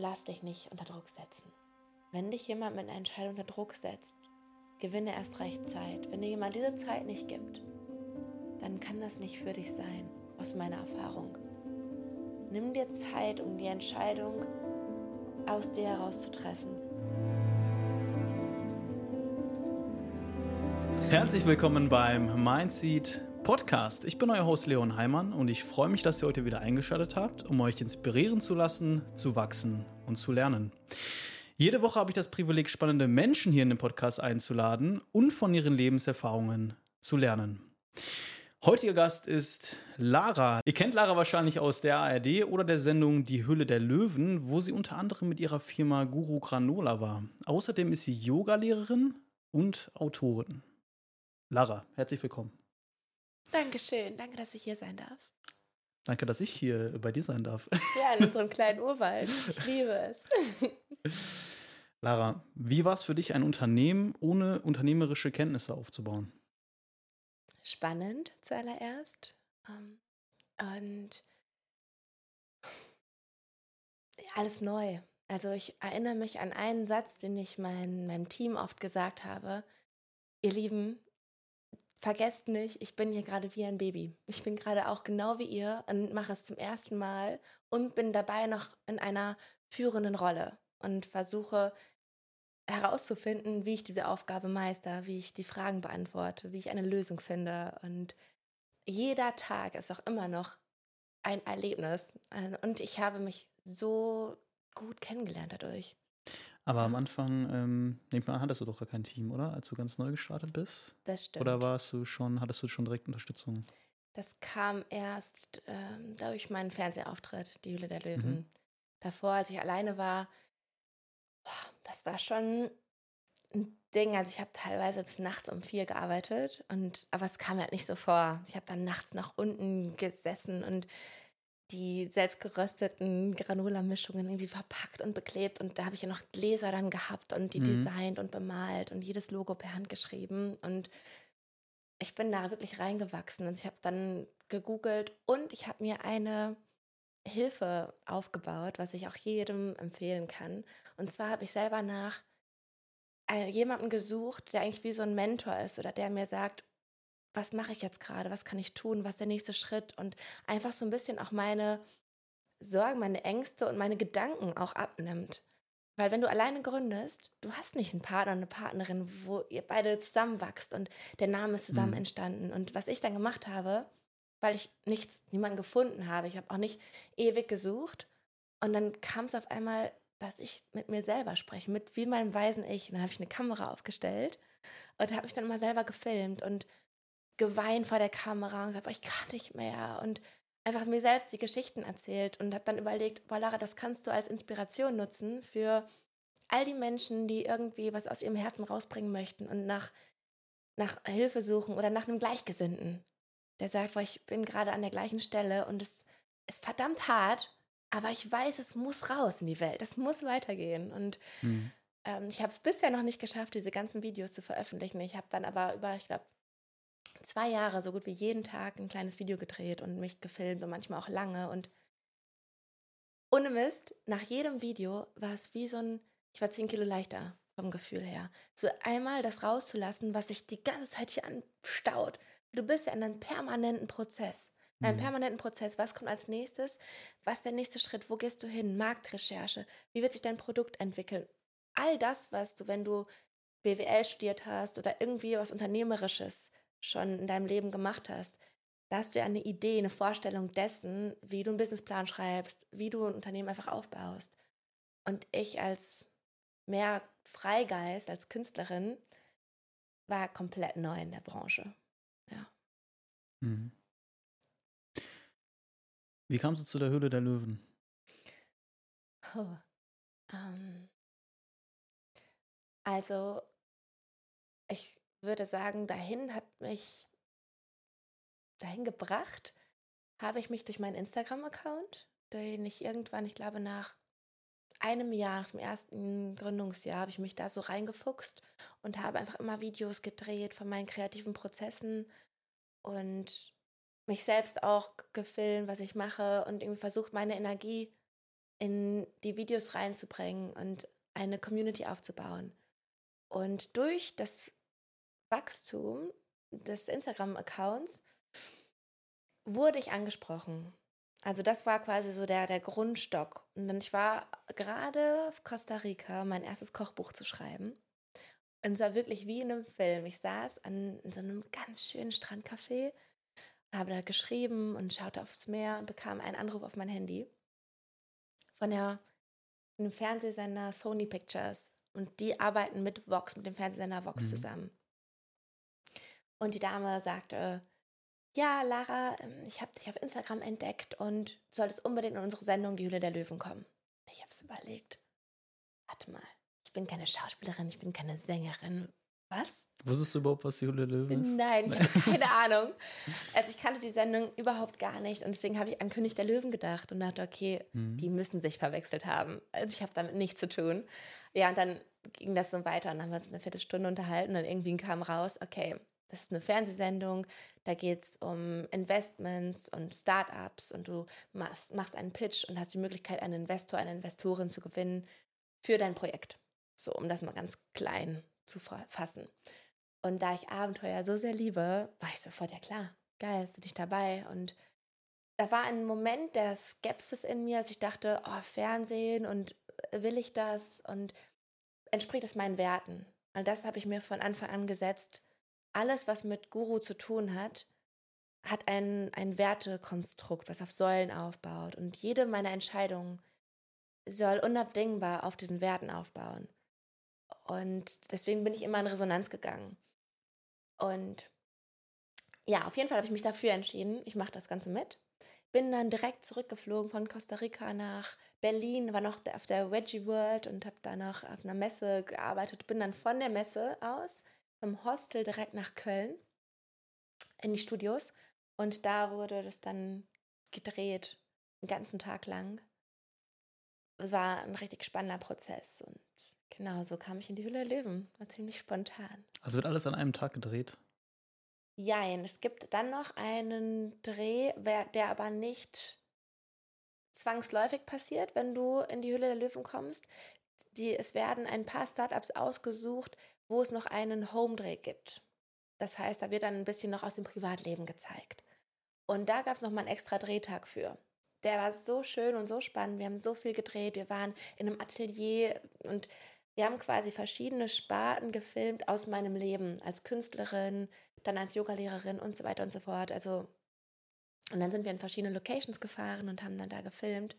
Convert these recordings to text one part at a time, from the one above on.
lass dich nicht unter Druck setzen. Wenn dich jemand mit einer Entscheidung unter Druck setzt, gewinne erst recht Zeit. Wenn dir jemand diese Zeit nicht gibt, dann kann das nicht für dich sein, aus meiner Erfahrung. Nimm dir Zeit, um die Entscheidung aus dir heraus zu treffen. Herzlich willkommen beim Mindseed Podcast. Ich bin euer Host Leon Heimann und ich freue mich, dass ihr heute wieder eingeschaltet habt, um euch inspirieren zu lassen, zu wachsen und zu lernen. Jede Woche habe ich das Privileg, spannende Menschen hier in den Podcast einzuladen und von ihren Lebenserfahrungen zu lernen. Heutiger Gast ist Lara. Ihr kennt Lara wahrscheinlich aus der ARD oder der Sendung Die Hülle der Löwen, wo sie unter anderem mit ihrer Firma Guru Granola war. Außerdem ist sie Yogalehrerin und Autorin. Lara, herzlich willkommen. Dankeschön, danke, dass ich hier sein darf. Danke, dass ich hier bei dir sein darf. Ja, in unserem kleinen Urwald. Ich liebe es. Lara, wie war es für dich, ein Unternehmen ohne unternehmerische Kenntnisse aufzubauen? Spannend zuallererst. Ähm, und alles neu. Also ich erinnere mich an einen Satz, den ich mein, meinem Team oft gesagt habe. Ihr Lieben, vergesst nicht, ich bin hier gerade wie ein Baby. Ich bin gerade auch genau wie ihr und mache es zum ersten Mal und bin dabei noch in einer führenden Rolle und versuche herauszufinden, wie ich diese Aufgabe meister, wie ich die Fragen beantworte, wie ich eine Lösung finde. Und jeder Tag ist auch immer noch ein Erlebnis. Und ich habe mich so gut kennengelernt dadurch. Aber am Anfang, ähm, nehmt man an, hattest du doch gar kein Team, oder? Als du ganz neu gestartet bist? Das stimmt. Oder warst du schon, hattest du schon direkt Unterstützung? Das kam erst ähm, durch meinen Fernsehauftritt, Die Hülle der Löwen. Mhm. Davor, als ich alleine war, boah, das war schon ein Ding. Also ich habe teilweise bis nachts um vier gearbeitet und aber es kam halt nicht so vor. Ich habe dann nachts nach unten gesessen und die selbst gerösteten Granula-Mischungen irgendwie verpackt und beklebt. Und da habe ich ja noch Gläser dann gehabt und die mhm. designt und bemalt und jedes Logo per Hand geschrieben. Und ich bin da wirklich reingewachsen. Und ich habe dann gegoogelt und ich habe mir eine Hilfe aufgebaut, was ich auch jedem empfehlen kann. Und zwar habe ich selber nach jemandem gesucht, der eigentlich wie so ein Mentor ist oder der mir sagt, was mache ich jetzt gerade, was kann ich tun, was ist der nächste Schritt und einfach so ein bisschen auch meine Sorgen, meine Ängste und meine Gedanken auch abnimmt. Weil wenn du alleine gründest, du hast nicht einen Partner, eine Partnerin, wo ihr beide zusammenwachst und der Name ist zusammen mhm. entstanden. Und was ich dann gemacht habe, weil ich nichts, niemanden gefunden habe, ich habe auch nicht ewig gesucht. Und dann kam es auf einmal, dass ich mit mir selber spreche, mit wie meinem weisen Ich. Und dann habe ich eine Kamera aufgestellt und habe mich dann mal selber gefilmt und geweint vor der Kamera und gesagt, boah, ich kann nicht mehr und einfach mir selbst die Geschichten erzählt und habe dann überlegt, boah Lara, das kannst du als Inspiration nutzen für all die Menschen, die irgendwie was aus ihrem Herzen rausbringen möchten und nach, nach Hilfe suchen oder nach einem Gleichgesinnten, der sagt, boah, ich bin gerade an der gleichen Stelle und es ist verdammt hart, aber ich weiß, es muss raus in die Welt, es muss weitergehen und mhm. ähm, ich habe es bisher noch nicht geschafft, diese ganzen Videos zu veröffentlichen. Ich habe dann aber über, ich glaube, zwei Jahre so gut wie jeden Tag ein kleines Video gedreht und mich gefilmt und manchmal auch lange. Und ohne Mist, nach jedem Video war es wie so ein, ich war zehn Kilo leichter vom Gefühl her. So einmal das rauszulassen, was sich die ganze Zeit hier anstaut. Du bist ja in einem permanenten Prozess. In einem mhm. permanenten Prozess. Was kommt als nächstes? Was ist der nächste Schritt? Wo gehst du hin? Marktrecherche. Wie wird sich dein Produkt entwickeln? All das, was du, wenn du BWL studiert hast oder irgendwie was Unternehmerisches schon in deinem Leben gemacht hast, da hast du ja eine Idee, eine Vorstellung dessen, wie du einen Businessplan schreibst, wie du ein Unternehmen einfach aufbaust. Und ich als mehr Freigeist, als Künstlerin, war komplett neu in der Branche. Ja. Mhm. Wie kamst du zu der Höhle der Löwen? Oh, ähm, also, ich würde sagen, dahin hat mich, dahin gebracht, habe ich mich durch meinen Instagram-Account, den ich irgendwann, ich glaube nach einem Jahr, nach dem ersten Gründungsjahr, habe ich mich da so reingefuchst und habe einfach immer Videos gedreht von meinen kreativen Prozessen und mich selbst auch gefilmt, was ich mache und irgendwie versucht, meine Energie in die Videos reinzubringen und eine Community aufzubauen. Und durch das Wachstum des Instagram-Accounts wurde ich angesprochen. Also das war quasi so der, der Grundstock. Und dann ich war gerade auf Costa Rica, mein erstes Kochbuch zu schreiben. Und es war wirklich wie in einem Film. Ich saß an, in so einem ganz schönen Strandcafé, habe da geschrieben und schaute aufs Meer und bekam einen Anruf auf mein Handy von der dem Fernsehsender Sony Pictures. Und die arbeiten mit Vox, mit dem Fernsehsender Vox mhm. zusammen. Und die Dame sagte, ja, Lara, ähm, ich habe dich auf Instagram entdeckt und du solltest unbedingt in unsere Sendung Die Hülle der Löwen kommen. Ich habe es überlegt. Warte mal, ich bin keine Schauspielerin, ich bin keine Sängerin. Was? Wusstest du überhaupt, was die Hülle der Löwen ist? Nein, ich hatte keine Ahnung. Also ich kannte die Sendung überhaupt gar nicht und deswegen habe ich an König der Löwen gedacht und dachte, okay, mhm. die müssen sich verwechselt haben. Also ich habe damit nichts zu tun. Ja, und dann ging das so weiter und dann haben wir uns eine Viertelstunde unterhalten und irgendwie kam raus, okay, das ist eine Fernsehsendung, da geht es um Investments und Startups und du machst, machst einen Pitch und hast die Möglichkeit, einen Investor, eine Investorin zu gewinnen für dein Projekt. So, um das mal ganz klein zu fassen. Und da ich Abenteuer so sehr liebe, war ich sofort, ja klar, geil, bin ich dabei. Und da war ein Moment der Skepsis in mir, als ich dachte, oh, Fernsehen und äh, will ich das und entspricht es meinen Werten? Und das habe ich mir von Anfang an gesetzt, alles, was mit Guru zu tun hat, hat ein, ein Wertekonstrukt, was auf Säulen aufbaut. Und jede meiner Entscheidungen soll unabdingbar auf diesen Werten aufbauen. Und deswegen bin ich immer in Resonanz gegangen. Und ja, auf jeden Fall habe ich mich dafür entschieden, ich mache das Ganze mit. Bin dann direkt zurückgeflogen von Costa Rica nach Berlin, war noch auf der Veggie World und habe da noch auf einer Messe gearbeitet. Bin dann von der Messe aus vom Hostel direkt nach Köln in die Studios und da wurde das dann gedreht, den ganzen Tag lang. Es war ein richtig spannender Prozess und genau so kam ich in die Hülle der Löwen. War ziemlich spontan. Also wird alles an einem Tag gedreht? Jein, es gibt dann noch einen Dreh, der aber nicht zwangsläufig passiert, wenn du in die Hülle der Löwen kommst. Die, es werden ein paar Startups ausgesucht, wo es noch einen Home-Dreh gibt. Das heißt, da wird dann ein bisschen noch aus dem Privatleben gezeigt. Und da gab es nochmal einen extra Drehtag für. Der war so schön und so spannend. Wir haben so viel gedreht. Wir waren in einem Atelier und wir haben quasi verschiedene Sparten gefilmt aus meinem Leben als Künstlerin, dann als Yogalehrerin und so weiter und so fort. Also und dann sind wir in verschiedene Locations gefahren und haben dann da gefilmt.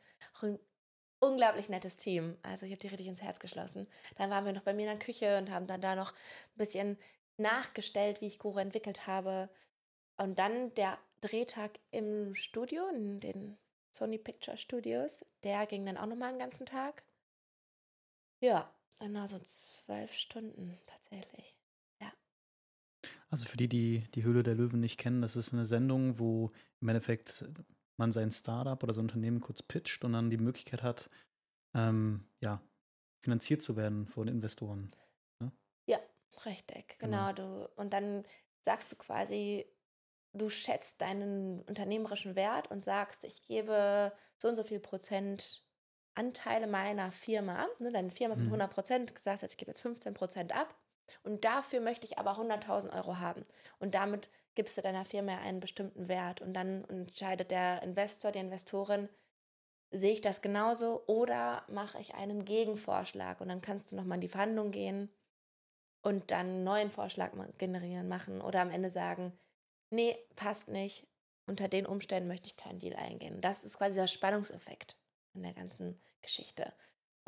Unglaublich nettes Team. Also ich habe die richtig ins Herz geschlossen. Dann waren wir noch bei mir in der Küche und haben dann da noch ein bisschen nachgestellt, wie ich Guru entwickelt habe. Und dann der Drehtag im Studio, in den Sony Picture Studios, der ging dann auch nochmal einen ganzen Tag. Ja, dann war so zwölf Stunden tatsächlich. Ja. Also für die, die die Höhle der Löwen nicht kennen, das ist eine Sendung, wo im Endeffekt man sein Startup oder sein Unternehmen kurz pitcht und dann die Möglichkeit hat, ähm, ja, finanziert zu werden von Investoren. Ne? Ja, richtig, genau. genau. Du, und dann sagst du quasi, du schätzt deinen unternehmerischen Wert und sagst, ich gebe so und so viel Prozent Anteile meiner Firma ab. Ne? Deine Firma sind 100 mhm. Prozent, du sagst jetzt, ich gebe jetzt 15 Prozent ab. Und dafür möchte ich aber 100.000 Euro haben. Und damit gibst du deiner Firma einen bestimmten Wert und dann entscheidet der Investor, die Investorin, sehe ich das genauso oder mache ich einen Gegenvorschlag und dann kannst du nochmal in die Verhandlung gehen und dann einen neuen Vorschlag generieren, machen oder am Ende sagen, nee, passt nicht, unter den Umständen möchte ich keinen Deal eingehen. Das ist quasi der Spannungseffekt in der ganzen Geschichte.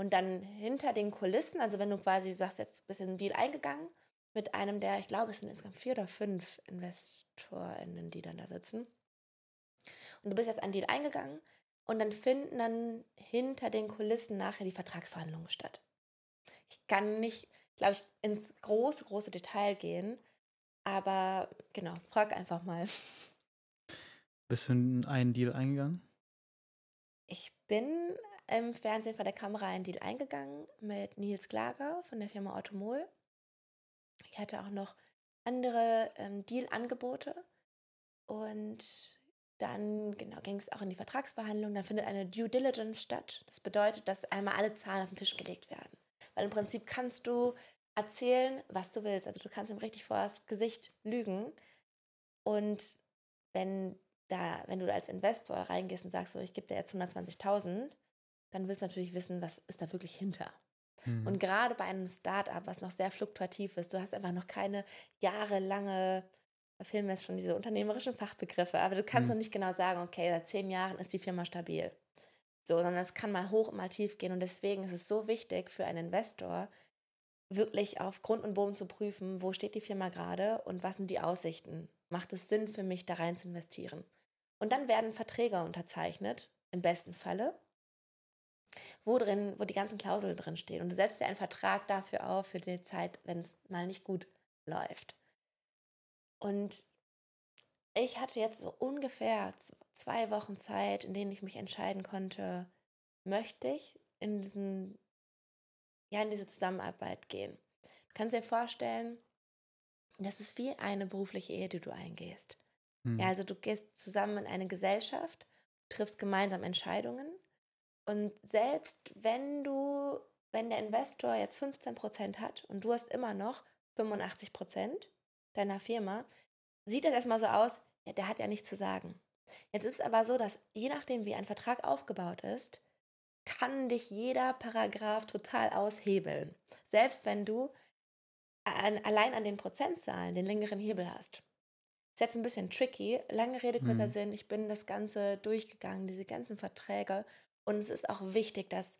Und dann hinter den Kulissen, also wenn du quasi sagst, jetzt bist du in einen Deal eingegangen mit einem der, ich glaube, es sind insgesamt vier oder fünf InvestorInnen, die dann da sitzen. Und du bist jetzt einen Deal eingegangen und dann finden dann hinter den Kulissen nachher die Vertragsverhandlungen statt. Ich kann nicht, glaube ich, ins große, große Detail gehen, aber genau, frag einfach mal. Bist du in einen Deal eingegangen? Ich bin im Fernsehen vor der Kamera einen Deal eingegangen mit Nils Klager von der Firma Automol. Ich hatte auch noch andere ähm, Deal-Angebote und dann genau, ging es auch in die Vertragsverhandlung. Dann findet eine Due Diligence statt. Das bedeutet, dass einmal alle Zahlen auf den Tisch gelegt werden. Weil im Prinzip kannst du erzählen, was du willst. Also du kannst ihm richtig vor das Gesicht lügen. Und wenn da, wenn du als Investor reingehst und sagst, so, ich gebe dir jetzt 120.000, dann willst du natürlich wissen, was ist da wirklich hinter. Mhm. Und gerade bei einem Startup, was noch sehr fluktuativ ist, du hast einfach noch keine jahrelange, da fehlen mir jetzt schon diese unternehmerischen Fachbegriffe, aber du kannst mhm. noch nicht genau sagen, okay, seit zehn Jahren ist die Firma stabil. So, sondern es kann mal hoch und mal tief gehen. Und deswegen ist es so wichtig für einen Investor, wirklich auf Grund und Boden zu prüfen, wo steht die Firma gerade und was sind die Aussichten. Macht es Sinn für mich, da rein zu investieren? Und dann werden Verträge unterzeichnet, im besten Falle, wo drin, wo die ganzen Klauseln drin stehen. Und du setzt dir einen Vertrag dafür auf, für die Zeit, wenn es mal nicht gut läuft. Und ich hatte jetzt so ungefähr zwei Wochen Zeit, in denen ich mich entscheiden konnte, möchte ich in diesen, ja, in diese Zusammenarbeit gehen. Du kannst dir vorstellen, das ist wie eine berufliche Ehe, die du eingehst. Hm. Ja, also du gehst zusammen in eine Gesellschaft, triffst gemeinsam Entscheidungen und selbst wenn du, wenn der Investor jetzt 15 Prozent hat und du hast immer noch 85 Prozent deiner Firma, sieht das erstmal so aus, ja, der hat ja nichts zu sagen. Jetzt ist es aber so, dass je nachdem, wie ein Vertrag aufgebaut ist, kann dich jeder Paragraph total aushebeln. Selbst wenn du an, allein an den Prozentzahlen den längeren Hebel hast. Das ist jetzt ein bisschen tricky. Lange Rede, kurzer mhm. Sinn. Ich bin das Ganze durchgegangen, diese ganzen Verträge. Und es ist auch wichtig, dass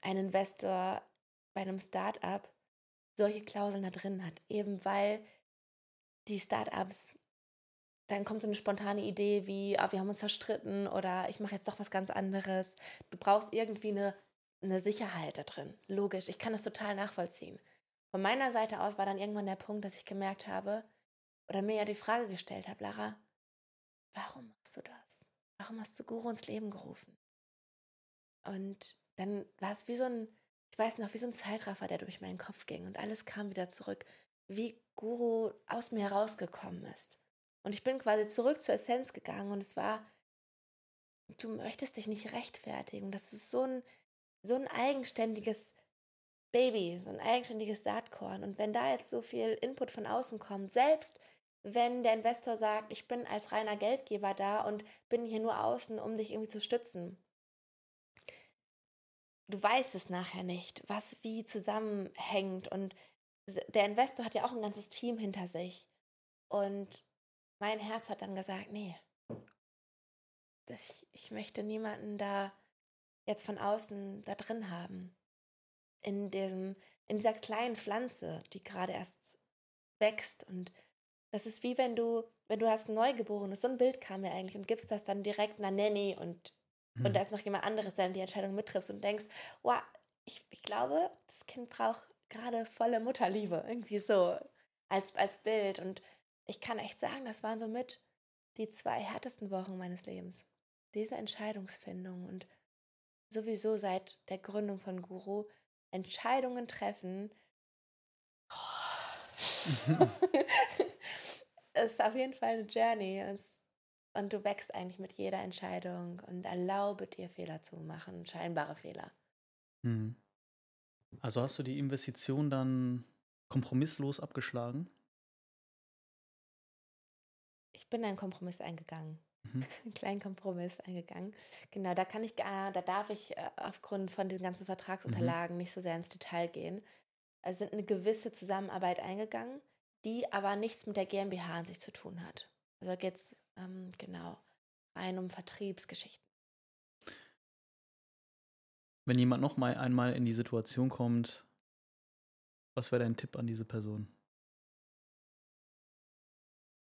ein Investor bei einem Startup solche Klauseln da drin hat. Eben weil die Startups, dann kommt so eine spontane Idee wie, ah, wir haben uns zerstritten oder ich mache jetzt doch was ganz anderes. Du brauchst irgendwie eine, eine Sicherheit da drin. Logisch, ich kann das total nachvollziehen. Von meiner Seite aus war dann irgendwann der Punkt, dass ich gemerkt habe oder mir ja die Frage gestellt habe, Lara, warum machst du das? Warum hast du Guru ins Leben gerufen? Und dann war es wie so ein, ich weiß noch, wie so ein Zeitraffer, der durch meinen Kopf ging und alles kam wieder zurück, wie Guru aus mir herausgekommen ist. Und ich bin quasi zurück zur Essenz gegangen und es war, du möchtest dich nicht rechtfertigen. Das ist so ein, so ein eigenständiges Baby, so ein eigenständiges Saatkorn. Und wenn da jetzt so viel Input von außen kommt, selbst wenn der Investor sagt, ich bin als reiner Geldgeber da und bin hier nur außen, um dich irgendwie zu stützen, du weißt es nachher nicht, was wie zusammenhängt. Und der Investor hat ja auch ein ganzes Team hinter sich. Und mein Herz hat dann gesagt, nee, das, ich möchte niemanden da jetzt von außen da drin haben. In, diesem, in dieser kleinen Pflanze, die gerade erst wächst. Und das ist wie wenn du, wenn du hast ein Neugeborenes, so ein Bild kam mir eigentlich und gibst das dann direkt einer Nanny und mhm. und da ist noch jemand anderes, der die Entscheidung mittriffst und denkst, wow, ich, ich glaube, das Kind braucht gerade volle Mutterliebe, irgendwie so als, als Bild. Und ich kann echt sagen, das waren so mit die zwei härtesten Wochen meines Lebens. Diese Entscheidungsfindung und sowieso seit der Gründung von Guru Entscheidungen treffen. Oh. es ist auf jeden Fall eine Journey. Es und du wächst eigentlich mit jeder Entscheidung und erlaube dir Fehler zu machen, scheinbare Fehler. Hm. Also hast du die Investition dann kompromisslos abgeschlagen? Ich bin einen Kompromiss eingegangen. Mhm. Einen kleinen Kompromiss eingegangen. Genau, da kann ich gar, da darf ich äh, aufgrund von den ganzen Vertragsunterlagen mhm. nicht so sehr ins Detail gehen. Es sind eine gewisse Zusammenarbeit eingegangen, die aber nichts mit der GmbH an sich zu tun hat. Also geht es ähm, genau rein um Vertriebsgeschichten. Wenn jemand noch mal einmal in die Situation kommt, was wäre dein Tipp an diese Person?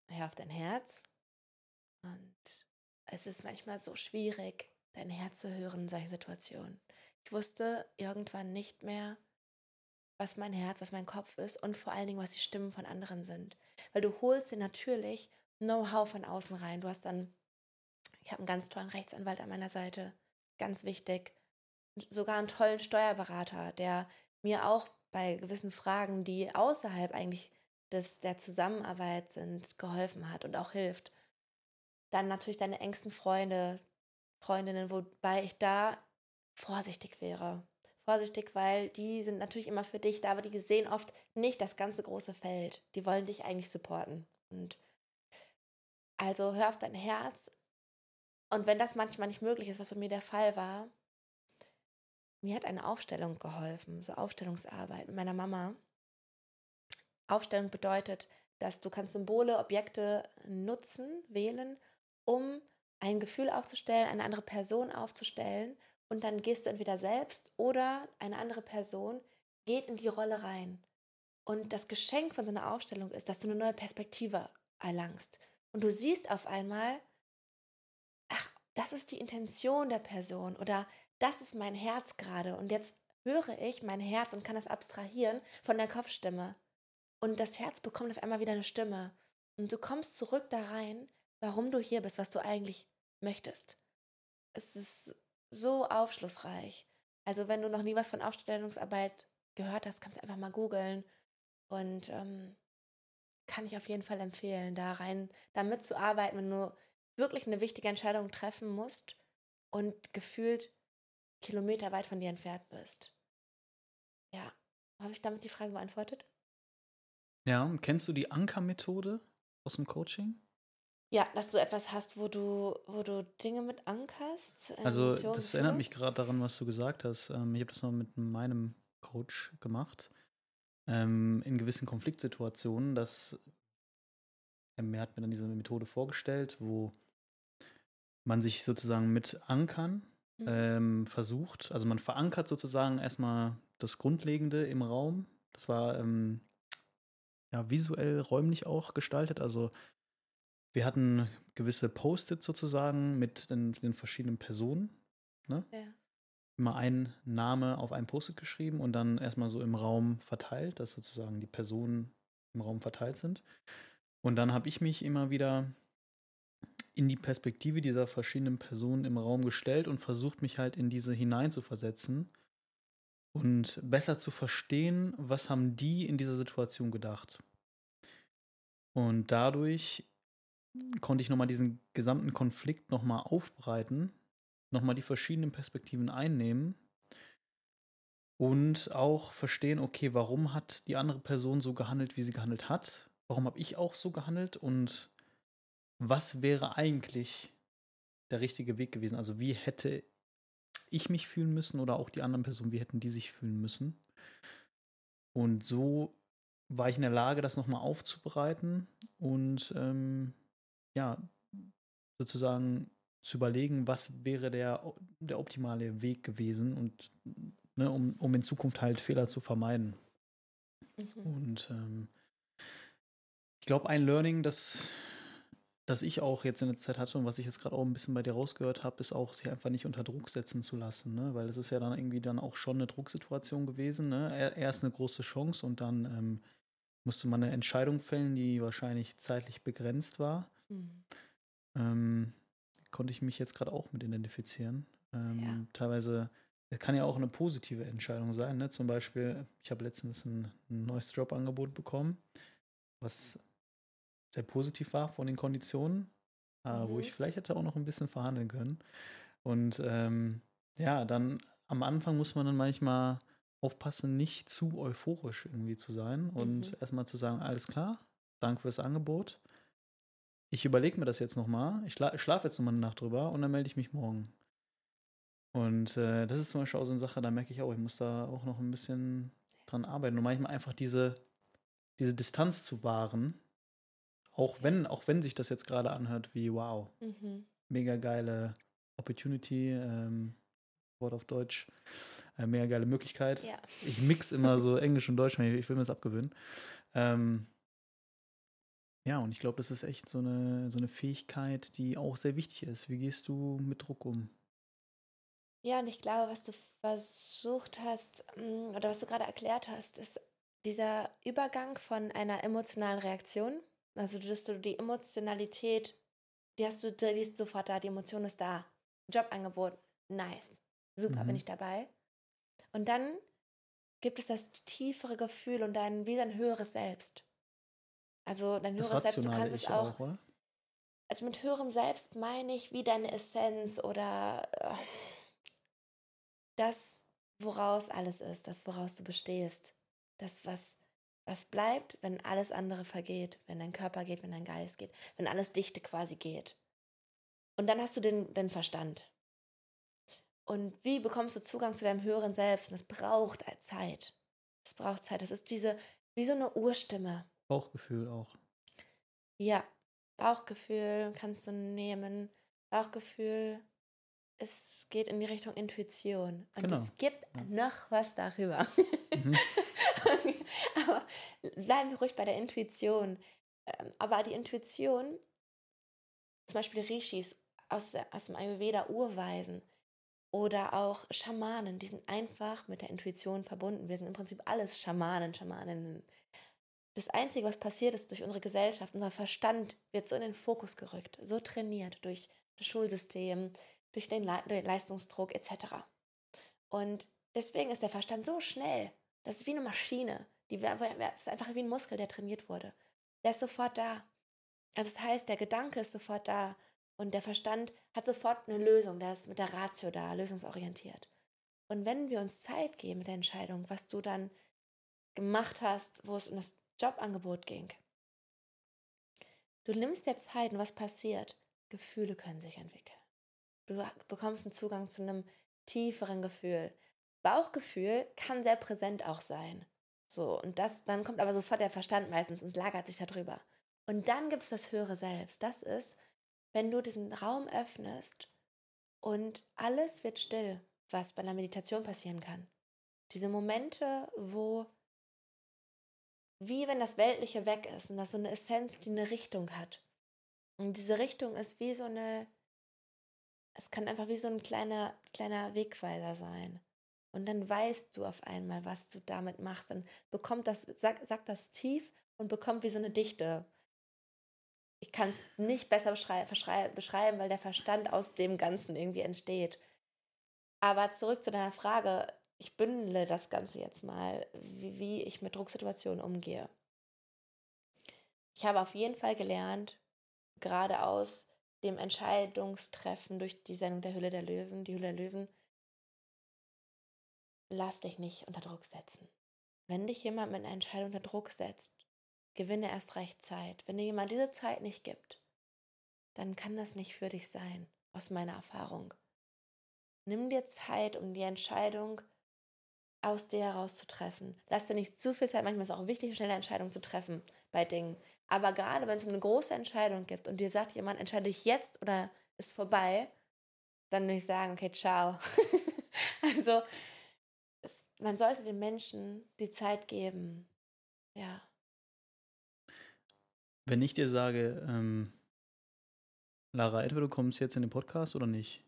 Hör auf dein Herz. Und es ist manchmal so schwierig, dein Herz zu hören in solchen Situationen. Ich wusste irgendwann nicht mehr, was mein Herz, was mein Kopf ist und vor allen Dingen, was die Stimmen von anderen sind. Weil du holst dir natürlich Know-how von außen rein. Du hast dann, ich habe einen ganz tollen Rechtsanwalt an meiner Seite, ganz wichtig. Sogar einen tollen Steuerberater, der mir auch bei gewissen Fragen, die außerhalb eigentlich des, der Zusammenarbeit sind, geholfen hat und auch hilft. dann natürlich deine engsten Freunde, Freundinnen, wobei ich da vorsichtig wäre. Vorsichtig, weil die sind natürlich immer für dich da, aber die sehen oft nicht das ganze große Feld. Die wollen dich eigentlich supporten. Und also hör auf dein Herz. Und wenn das manchmal nicht möglich ist, was bei mir der Fall war, mir hat eine Aufstellung geholfen, so Aufstellungsarbeit mit meiner Mama. Aufstellung bedeutet, dass du kannst Symbole, Objekte nutzen, wählen, um ein Gefühl aufzustellen, eine andere Person aufzustellen und dann gehst du entweder selbst oder eine andere Person geht in die Rolle rein. Und das Geschenk von so einer Aufstellung ist, dass du eine neue Perspektive erlangst. Und du siehst auf einmal, ach, das ist die Intention der Person oder das ist mein Herz gerade. Und jetzt höre ich mein Herz und kann das abstrahieren von der Kopfstimme. Und das Herz bekommt auf einmal wieder eine Stimme. Und du kommst zurück da rein, warum du hier bist, was du eigentlich möchtest. Es ist so aufschlussreich. Also wenn du noch nie was von Aufstellungsarbeit gehört hast, kannst du einfach mal googeln. Und ähm, kann ich auf jeden Fall empfehlen, da rein, da mitzuarbeiten, wenn du wirklich eine wichtige Entscheidung treffen musst und gefühlt Kilometer weit von dir entfernt bist. Ja, habe ich damit die Frage beantwortet? Ja, kennst du die Anker-Methode aus dem Coaching? Ja, dass du etwas hast, wo du, wo du Dinge mit ankerst. Also das erinnert mich gerade daran, was du gesagt hast. Ähm, ich habe das mal mit meinem Coach gemacht. Ähm, in gewissen Konfliktsituationen, dass er hat mir dann diese Methode vorgestellt, wo man sich sozusagen mit Ankern mhm. ähm, versucht. Also man verankert sozusagen erstmal das Grundlegende im Raum. Das war ähm, ja visuell, räumlich auch gestaltet. Also wir hatten gewisse Post-its sozusagen mit den, den verschiedenen Personen. Ne? Ja. Immer ein Name auf ein Post-it geschrieben und dann erstmal so im Raum verteilt, dass sozusagen die Personen im Raum verteilt sind. Und dann habe ich mich immer wieder in die Perspektive dieser verschiedenen Personen im Raum gestellt und versucht, mich halt in diese hineinzuversetzen und besser zu verstehen, was haben die in dieser Situation gedacht. Und dadurch konnte ich nochmal diesen gesamten Konflikt nochmal aufbreiten, nochmal die verschiedenen Perspektiven einnehmen und auch verstehen, okay, warum hat die andere Person so gehandelt, wie sie gehandelt hat? Warum habe ich auch so gehandelt? Und was wäre eigentlich der richtige Weg gewesen? Also wie hätte ich mich fühlen müssen oder auch die anderen Personen, wie hätten die sich fühlen müssen? Und so war ich in der Lage, das nochmal aufzubereiten und ähm, ja, sozusagen zu überlegen, was wäre der, der optimale Weg gewesen und ne, um, um in Zukunft halt Fehler zu vermeiden. Mhm. Und ähm, ich glaube, ein Learning, das, das ich auch jetzt in der Zeit hatte und was ich jetzt gerade auch ein bisschen bei dir rausgehört habe, ist auch, sich einfach nicht unter Druck setzen zu lassen, ne? weil es ist ja dann irgendwie dann auch schon eine Drucksituation gewesen. Ne? Erst eine große Chance und dann ähm, musste man eine Entscheidung fällen, die wahrscheinlich zeitlich begrenzt war. Mhm. Ähm, konnte ich mich jetzt gerade auch mit identifizieren. Ähm, ja. Teilweise es kann ja auch eine positive Entscheidung sein. Ne? Zum Beispiel, ich habe letztens ein, ein neues Jobangebot bekommen, was sehr positiv war von den Konditionen, äh, mhm. wo ich vielleicht hätte auch noch ein bisschen verhandeln können. Und ähm, ja, dann am Anfang muss man dann manchmal aufpassen, nicht zu euphorisch irgendwie zu sein und mhm. erstmal zu sagen, alles klar, danke fürs Angebot ich überlege mir das jetzt nochmal, ich schla schlafe jetzt nochmal eine Nacht drüber und dann melde ich mich morgen. Und äh, das ist zum Beispiel auch so eine Sache, da merke ich auch, ich muss da auch noch ein bisschen dran arbeiten und manchmal einfach diese, diese Distanz zu wahren, auch wenn, auch wenn sich das jetzt gerade anhört wie wow, mhm. mega geile Opportunity, ähm, Wort auf Deutsch, äh, mega geile Möglichkeit. Ja. Ich mix immer so Englisch und Deutsch, ich will mir das abgewöhnen. Ähm, ja, und ich glaube, das ist echt so eine, so eine Fähigkeit, die auch sehr wichtig ist. Wie gehst du mit Druck um? Ja, und ich glaube, was du versucht hast mm, oder was du gerade erklärt hast, ist dieser Übergang von einer emotionalen Reaktion, also dass du die Emotionalität, die hast du, die ist sofort da, die Emotion ist da. Jobangebot, nice, super, mhm. bin ich dabei. Und dann gibt es das tiefere Gefühl und dein, wie ein höheres Selbst. Also dein höheres Selbst, du kannst es auch. auch also mit höherem Selbst meine ich wie deine Essenz oder äh, das, woraus alles ist, das, woraus du bestehst. Das, was, was bleibt, wenn alles andere vergeht, wenn dein Körper geht, wenn dein Geist geht, wenn alles Dichte quasi geht. Und dann hast du den, den Verstand. Und wie bekommst du Zugang zu deinem höheren Selbst? Und das braucht Zeit. Es braucht Zeit. Das ist diese, wie so eine Urstimme. Bauchgefühl auch. Ja, Bauchgefühl kannst du nehmen. Bauchgefühl, es geht in die Richtung Intuition. Und genau. es gibt ja. noch was darüber. Mhm. Aber bleiben wir ruhig bei der Intuition. Ähm, aber die Intuition, zum Beispiel Rishis aus, aus dem Ayurveda, Urweisen oder auch Schamanen, die sind einfach mit der Intuition verbunden. Wir sind im Prinzip alles Schamanen, Schamaninnen. Das Einzige, was passiert ist durch unsere Gesellschaft, unser Verstand wird so in den Fokus gerückt, so trainiert durch das Schulsystem, durch den, Le Leistungsdruck etc. Und deswegen ist der Verstand so schnell. Das ist wie eine Maschine. Die das ist einfach wie ein Muskel, der trainiert wurde. Der ist sofort da. Also das heißt, der Gedanke ist sofort da und der Verstand hat sofort eine Lösung. Der ist mit der Ratio da, lösungsorientiert. Und wenn wir uns Zeit geben mit der Entscheidung, was du dann gemacht hast, wo es um das Jobangebot ging. Du nimmst dir Zeit und was passiert? Gefühle können sich entwickeln. Du bekommst einen Zugang zu einem tieferen Gefühl. Bauchgefühl kann sehr präsent auch sein. So, und das, dann kommt aber sofort der Verstand meistens und lagert sich darüber. Und dann gibt es das höhere Selbst. Das ist, wenn du diesen Raum öffnest und alles wird still, was bei einer Meditation passieren kann. Diese Momente, wo wie wenn das Weltliche weg ist und das so eine Essenz, die eine Richtung hat. Und diese Richtung ist wie so eine, es kann einfach wie so ein kleiner, kleiner Wegweiser sein. Und dann weißt du auf einmal, was du damit machst. Dann bekommt das, sagt sag das tief und bekommt wie so eine Dichte. Ich kann es nicht besser beschreiben, weil der Verstand aus dem Ganzen irgendwie entsteht. Aber zurück zu deiner Frage, ich bündle das Ganze jetzt mal, wie, wie ich mit Drucksituationen umgehe. Ich habe auf jeden Fall gelernt, gerade aus dem Entscheidungstreffen durch die Sendung der Hülle der Löwen, die Hülle der Löwen, lass dich nicht unter Druck setzen. Wenn dich jemand mit einer Entscheidung unter Druck setzt, gewinne erst recht Zeit. Wenn dir jemand diese Zeit nicht gibt, dann kann das nicht für dich sein, aus meiner Erfahrung. Nimm dir Zeit, um die Entscheidung aus dir heraus zu treffen. Lass dir nicht zu viel Zeit, manchmal ist es auch wichtig, schnelle Entscheidung zu treffen bei Dingen. Aber gerade wenn es eine große Entscheidung gibt und dir sagt jemand, entscheide dich jetzt oder ist vorbei, dann würde ich sagen, okay, ciao. also es, man sollte den Menschen die Zeit geben. Ja. Wenn ich dir sage, ähm, Lara, entweder du kommst jetzt in den Podcast oder nicht,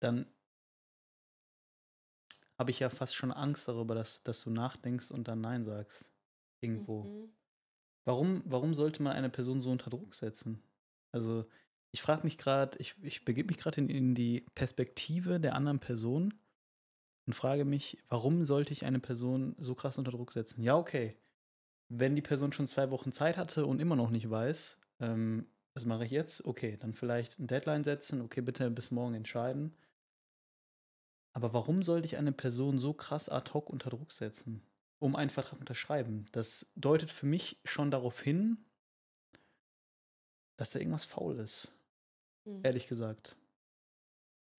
dann habe ich ja fast schon Angst darüber, dass, dass du nachdenkst und dann Nein sagst. Irgendwo. Mhm. Warum, warum sollte man eine Person so unter Druck setzen? Also, ich frage mich gerade, ich, ich begebe mich gerade in, in die Perspektive der anderen Person und frage mich, warum sollte ich eine Person so krass unter Druck setzen? Ja, okay. Wenn die Person schon zwei Wochen Zeit hatte und immer noch nicht weiß, ähm, was mache ich jetzt? Okay, dann vielleicht ein Deadline setzen, okay, bitte bis morgen entscheiden. Aber warum sollte ich eine Person so krass ad hoc unter Druck setzen, um einen Vertrag unterschreiben? Das deutet für mich schon darauf hin, dass da irgendwas faul ist. Mhm. Ehrlich gesagt.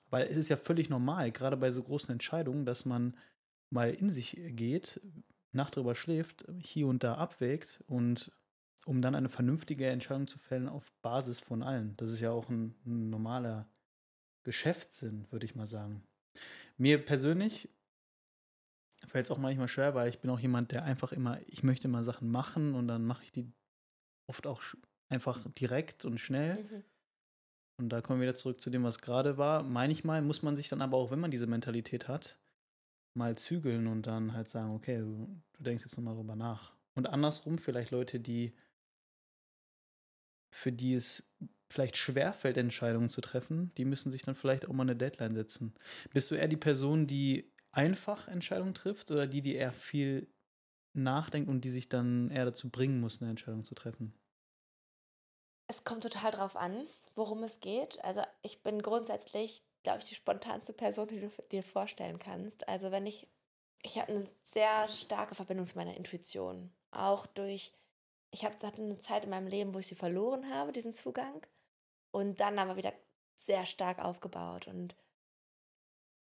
Weil es ist ja völlig normal, gerade bei so großen Entscheidungen, dass man mal in sich geht, Nacht drüber schläft, hier und da abwägt und um dann eine vernünftige Entscheidung zu fällen auf Basis von allen. Das ist ja auch ein, ein normaler Geschäftssinn, würde ich mal sagen. Mir persönlich fällt es auch manchmal schwer, weil ich bin auch jemand, der einfach immer, ich möchte immer Sachen machen und dann mache ich die oft auch einfach direkt und schnell. Mhm. Und da kommen wir wieder zurück zu dem, was gerade war. Meine ich mal, muss man sich dann aber auch, wenn man diese Mentalität hat, mal zügeln und dann halt sagen, okay, du, du denkst jetzt nochmal drüber nach. Und andersrum vielleicht Leute, die für die es vielleicht schwerfällt, Entscheidungen zu treffen, die müssen sich dann vielleicht auch mal eine Deadline setzen. Bist du eher die Person, die einfach Entscheidungen trifft oder die, die eher viel nachdenkt und die sich dann eher dazu bringen muss, eine Entscheidung zu treffen? Es kommt total drauf an, worum es geht. Also ich bin grundsätzlich, glaube ich, die spontanste Person, die du dir vorstellen kannst. Also wenn ich, ich habe eine sehr starke Verbindung zu meiner Intuition. Auch durch, ich habe hatte eine Zeit in meinem Leben, wo ich sie verloren habe, diesen Zugang. Und dann aber wieder sehr stark aufgebaut. Und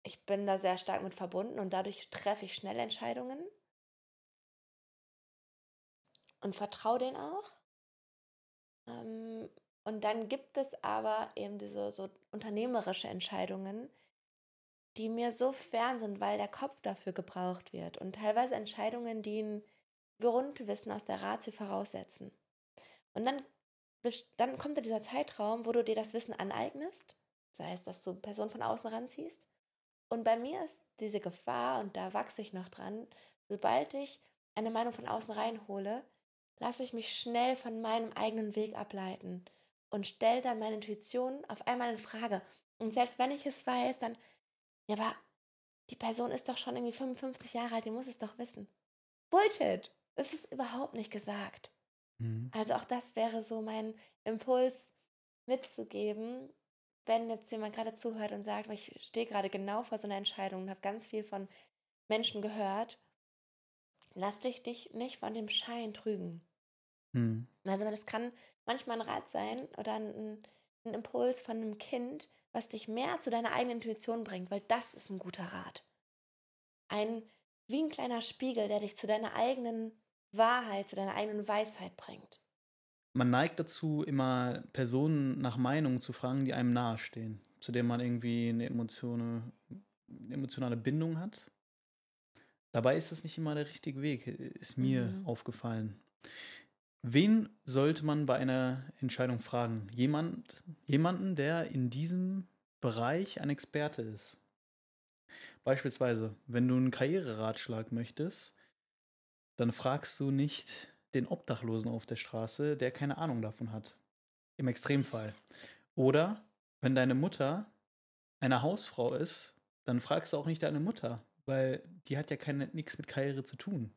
ich bin da sehr stark mit verbunden und dadurch treffe ich schnell Entscheidungen und vertraue denen auch. Ähm, und dann gibt es aber eben diese so unternehmerische Entscheidungen, die mir so fern sind, weil der Kopf dafür gebraucht wird. Und teilweise Entscheidungen, die ein Grundwissen aus der Ratio voraussetzen. Und dann, dann kommt da dieser Zeitraum, wo du dir das Wissen aneignest. Das heißt, dass du Personen von außen ranziehst. Und bei mir ist diese Gefahr, und da wachse ich noch dran, sobald ich eine Meinung von außen reinhole, lasse ich mich schnell von meinem eigenen Weg ableiten und stelle dann meine Intuition auf einmal in Frage. Und selbst wenn ich es weiß, dann, ja, aber die Person ist doch schon irgendwie 55 Jahre alt, die muss es doch wissen. Bullshit! Es ist überhaupt nicht gesagt. Mhm. Also auch das wäre so mein Impuls mitzugeben, wenn jetzt jemand gerade zuhört und sagt, ich stehe gerade genau vor so einer Entscheidung und habe ganz viel von Menschen gehört, lass dich, dich nicht von dem Schein trügen. Hm. Also das kann manchmal ein Rat sein oder ein, ein Impuls von einem Kind, was dich mehr zu deiner eigenen Intuition bringt, weil das ist ein guter Rat. Ein wie ein kleiner Spiegel, der dich zu deiner eigenen Wahrheit, zu deiner eigenen Weisheit bringt. Man neigt dazu, immer Personen nach Meinungen zu fragen, die einem nahestehen, zu denen man irgendwie eine, Emotion, eine emotionale Bindung hat. Dabei ist das nicht immer der richtige Weg, ist mir mhm. aufgefallen. Wen sollte man bei einer Entscheidung fragen? Jemand, jemanden, der in diesem Bereich ein Experte ist. Beispielsweise, wenn du einen Karriereratschlag möchtest, dann fragst du nicht den Obdachlosen auf der Straße, der keine Ahnung davon hat. Im Extremfall. Oder wenn deine Mutter eine Hausfrau ist, dann fragst du auch nicht deine Mutter, weil die hat ja nichts mit Karriere zu tun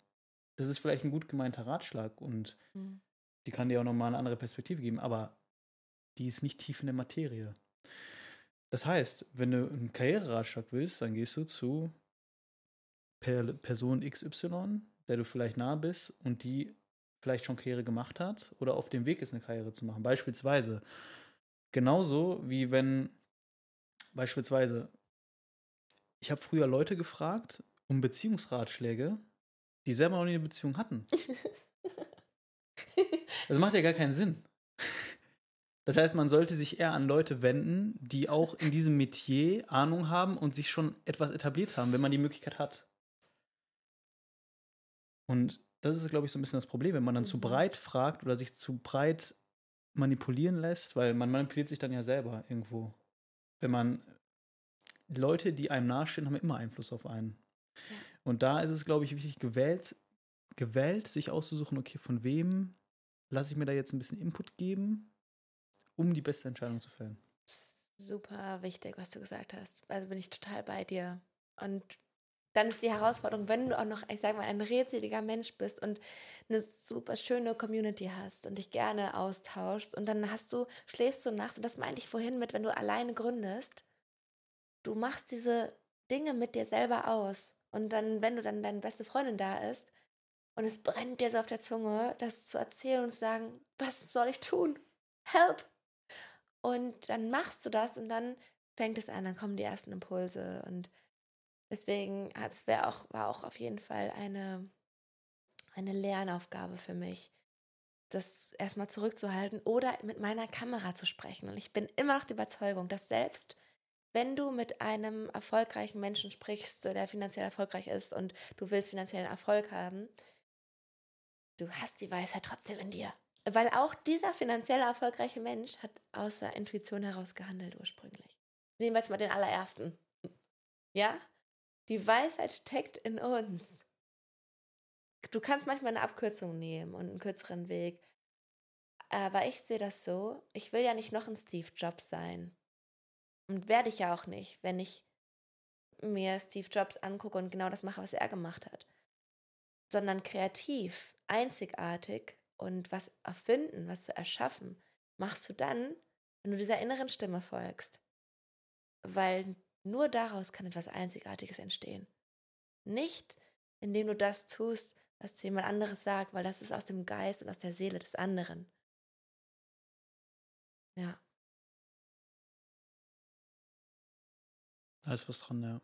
das ist vielleicht ein gut gemeinter Ratschlag und mhm. die kann dir auch nochmal eine andere Perspektive geben, aber die ist nicht tief in der Materie. Das heißt, wenn du einen Karriereratschlag willst, dann gehst du zu per Person XY, der du vielleicht nah bist und die vielleicht schon Karriere gemacht hat oder auf dem Weg ist, eine Karriere zu machen. Beispielsweise. Genauso wie wenn, beispielsweise, ich habe früher Leute gefragt um Beziehungsratschläge, die selber noch nie eine Beziehung hatten. Das macht ja gar keinen Sinn. Das heißt, man sollte sich eher an Leute wenden, die auch in diesem Metier Ahnung haben und sich schon etwas etabliert haben, wenn man die Möglichkeit hat. Und das ist, glaube ich, so ein bisschen das Problem, wenn man dann mhm. zu breit fragt oder sich zu breit manipulieren lässt, weil man manipuliert sich dann ja selber irgendwo. Wenn man Leute, die einem nahestehen, haben immer Einfluss auf einen. Ja. Und da ist es, glaube ich, wichtig, gewählt, gewählt, sich auszusuchen, okay, von wem lasse ich mir da jetzt ein bisschen Input geben, um die beste Entscheidung zu fällen. Super wichtig, was du gesagt hast. Also bin ich total bei dir. Und dann ist die Herausforderung, wenn du auch noch, ich sage mal, ein redseliger Mensch bist und eine super schöne Community hast und dich gerne austauschst und dann hast du, schläfst du nachts, und das meinte ich vorhin mit, wenn du alleine gründest, du machst diese Dinge mit dir selber aus. Und dann, wenn du dann deine beste Freundin da ist und es brennt dir so auf der Zunge, das zu erzählen und zu sagen, was soll ich tun? Help! Und dann machst du das und dann fängt es an, dann kommen die ersten Impulse und deswegen es auch war auch auf jeden Fall eine eine Lernaufgabe für mich, das erstmal zurückzuhalten oder mit meiner Kamera zu sprechen. Und ich bin immer noch die Überzeugung, dass selbst wenn du mit einem erfolgreichen Menschen sprichst, der finanziell erfolgreich ist und du willst finanziellen Erfolg haben, du hast die Weisheit trotzdem in dir. Weil auch dieser finanziell erfolgreiche Mensch hat aus der Intuition heraus gehandelt ursprünglich. Nehmen wir jetzt mal den allerersten. Ja? Die Weisheit steckt in uns. Du kannst manchmal eine Abkürzung nehmen und einen kürzeren Weg. Aber ich sehe das so, ich will ja nicht noch ein Steve Jobs sein. Und werde ich ja auch nicht, wenn ich mir Steve Jobs angucke und genau das mache, was er gemacht hat. Sondern kreativ, einzigartig und was erfinden, was zu erschaffen, machst du dann, wenn du dieser inneren Stimme folgst. Weil nur daraus kann etwas Einzigartiges entstehen. Nicht, indem du das tust, was dir jemand anderes sagt, weil das ist aus dem Geist und aus der Seele des anderen. Ja. Da ist was dran, ja.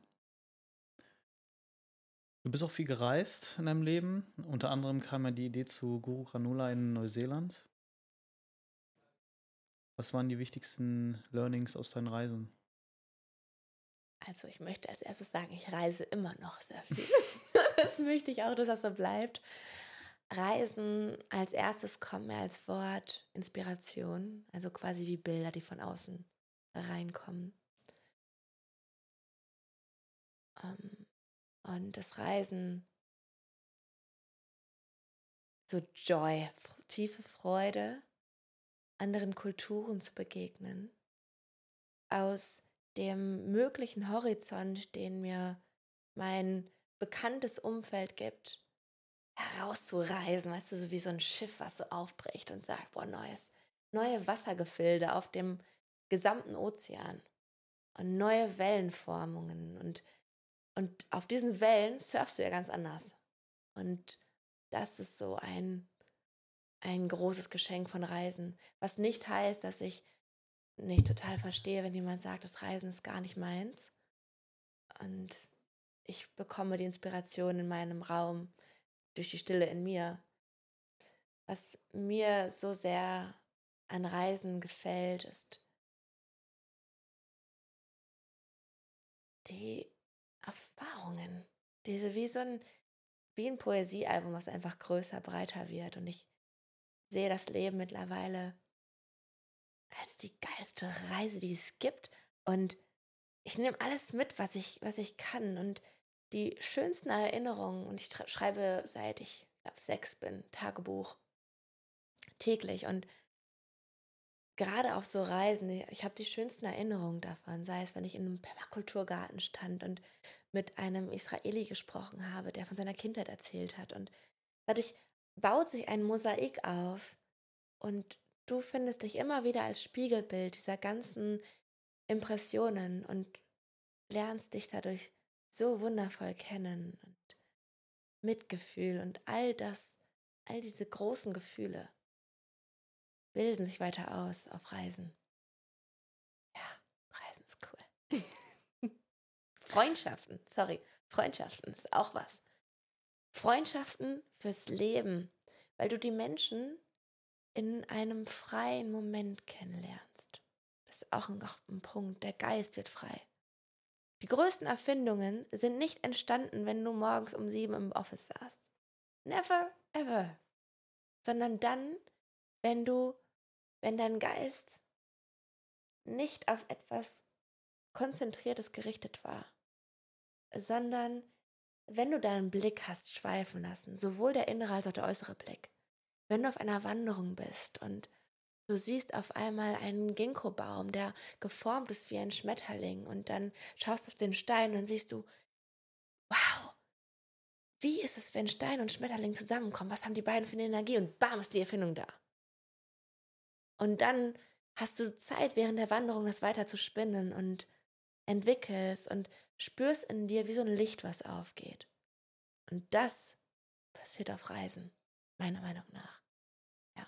Du bist auch viel gereist in deinem Leben. Unter anderem kam ja die Idee zu Guru Granula in Neuseeland. Was waren die wichtigsten Learnings aus deinen Reisen? Also ich möchte als erstes sagen, ich reise immer noch sehr viel. das möchte ich auch, dass das so bleibt. Reisen als erstes kommt mir als Wort Inspiration, also quasi wie Bilder, die von außen reinkommen. Ähm, und das Reisen, so Joy, tiefe Freude, anderen Kulturen zu begegnen, aus dem möglichen Horizont, den mir mein bekanntes Umfeld gibt, herauszureisen, weißt du, so wie so ein Schiff, was so aufbricht und sagt, boah, neues, neue Wassergefilde auf dem gesamten Ozean und neue Wellenformungen und, und auf diesen Wellen surfst du ja ganz anders. Und das ist so ein, ein großes Geschenk von Reisen, was nicht heißt, dass ich nicht total verstehe, wenn jemand sagt, das Reisen ist gar nicht meins. Und ich bekomme die Inspiration in meinem Raum durch die Stille in mir. Was mir so sehr an Reisen gefällt, ist die Erfahrungen. Diese wie so ein, wie ein Poesiealbum, was einfach größer, breiter wird. Und ich sehe das Leben mittlerweile als die geilste Reise, die es gibt. Und ich nehme alles mit, was ich, was ich kann. Und die schönsten Erinnerungen, und ich schreibe seit ich glaube, sechs bin, Tagebuch täglich. Und gerade auf so Reisen, ich habe die schönsten Erinnerungen davon, sei es, wenn ich in einem Permakulturgarten stand und mit einem Israeli gesprochen habe, der von seiner Kindheit erzählt hat. Und dadurch baut sich ein Mosaik auf und du findest dich immer wieder als Spiegelbild dieser ganzen Impressionen und lernst dich dadurch so wundervoll kennen und Mitgefühl und all das, all diese großen Gefühle bilden sich weiter aus auf Reisen. Ja, Reisen ist cool. Freundschaften, sorry, Freundschaften ist auch was. Freundschaften fürs Leben, weil du die Menschen in einem freien Moment kennenlernst. Das ist auch noch ein Punkt. Der Geist wird frei. Die größten Erfindungen sind nicht entstanden, wenn du morgens um sieben im Office saßt. Never, ever. Sondern dann, wenn du, wenn dein Geist nicht auf etwas Konzentriertes gerichtet war, sondern wenn du deinen Blick hast schweifen lassen, sowohl der innere als auch der äußere Blick, wenn du auf einer Wanderung bist und du siehst auf einmal einen Ginkgo-Baum, der geformt ist wie ein Schmetterling und dann schaust du auf den Stein und dann siehst du, wow, wie ist es, wenn Stein und Schmetterling zusammenkommen? Was haben die beiden für eine Energie? Und bam, ist die Erfindung da. Und dann hast du Zeit, während der Wanderung das weiter zu spinnen und entwickelst und spürst in dir wie so ein Licht, was aufgeht. Und das passiert auf Reisen meiner Meinung nach. Ja.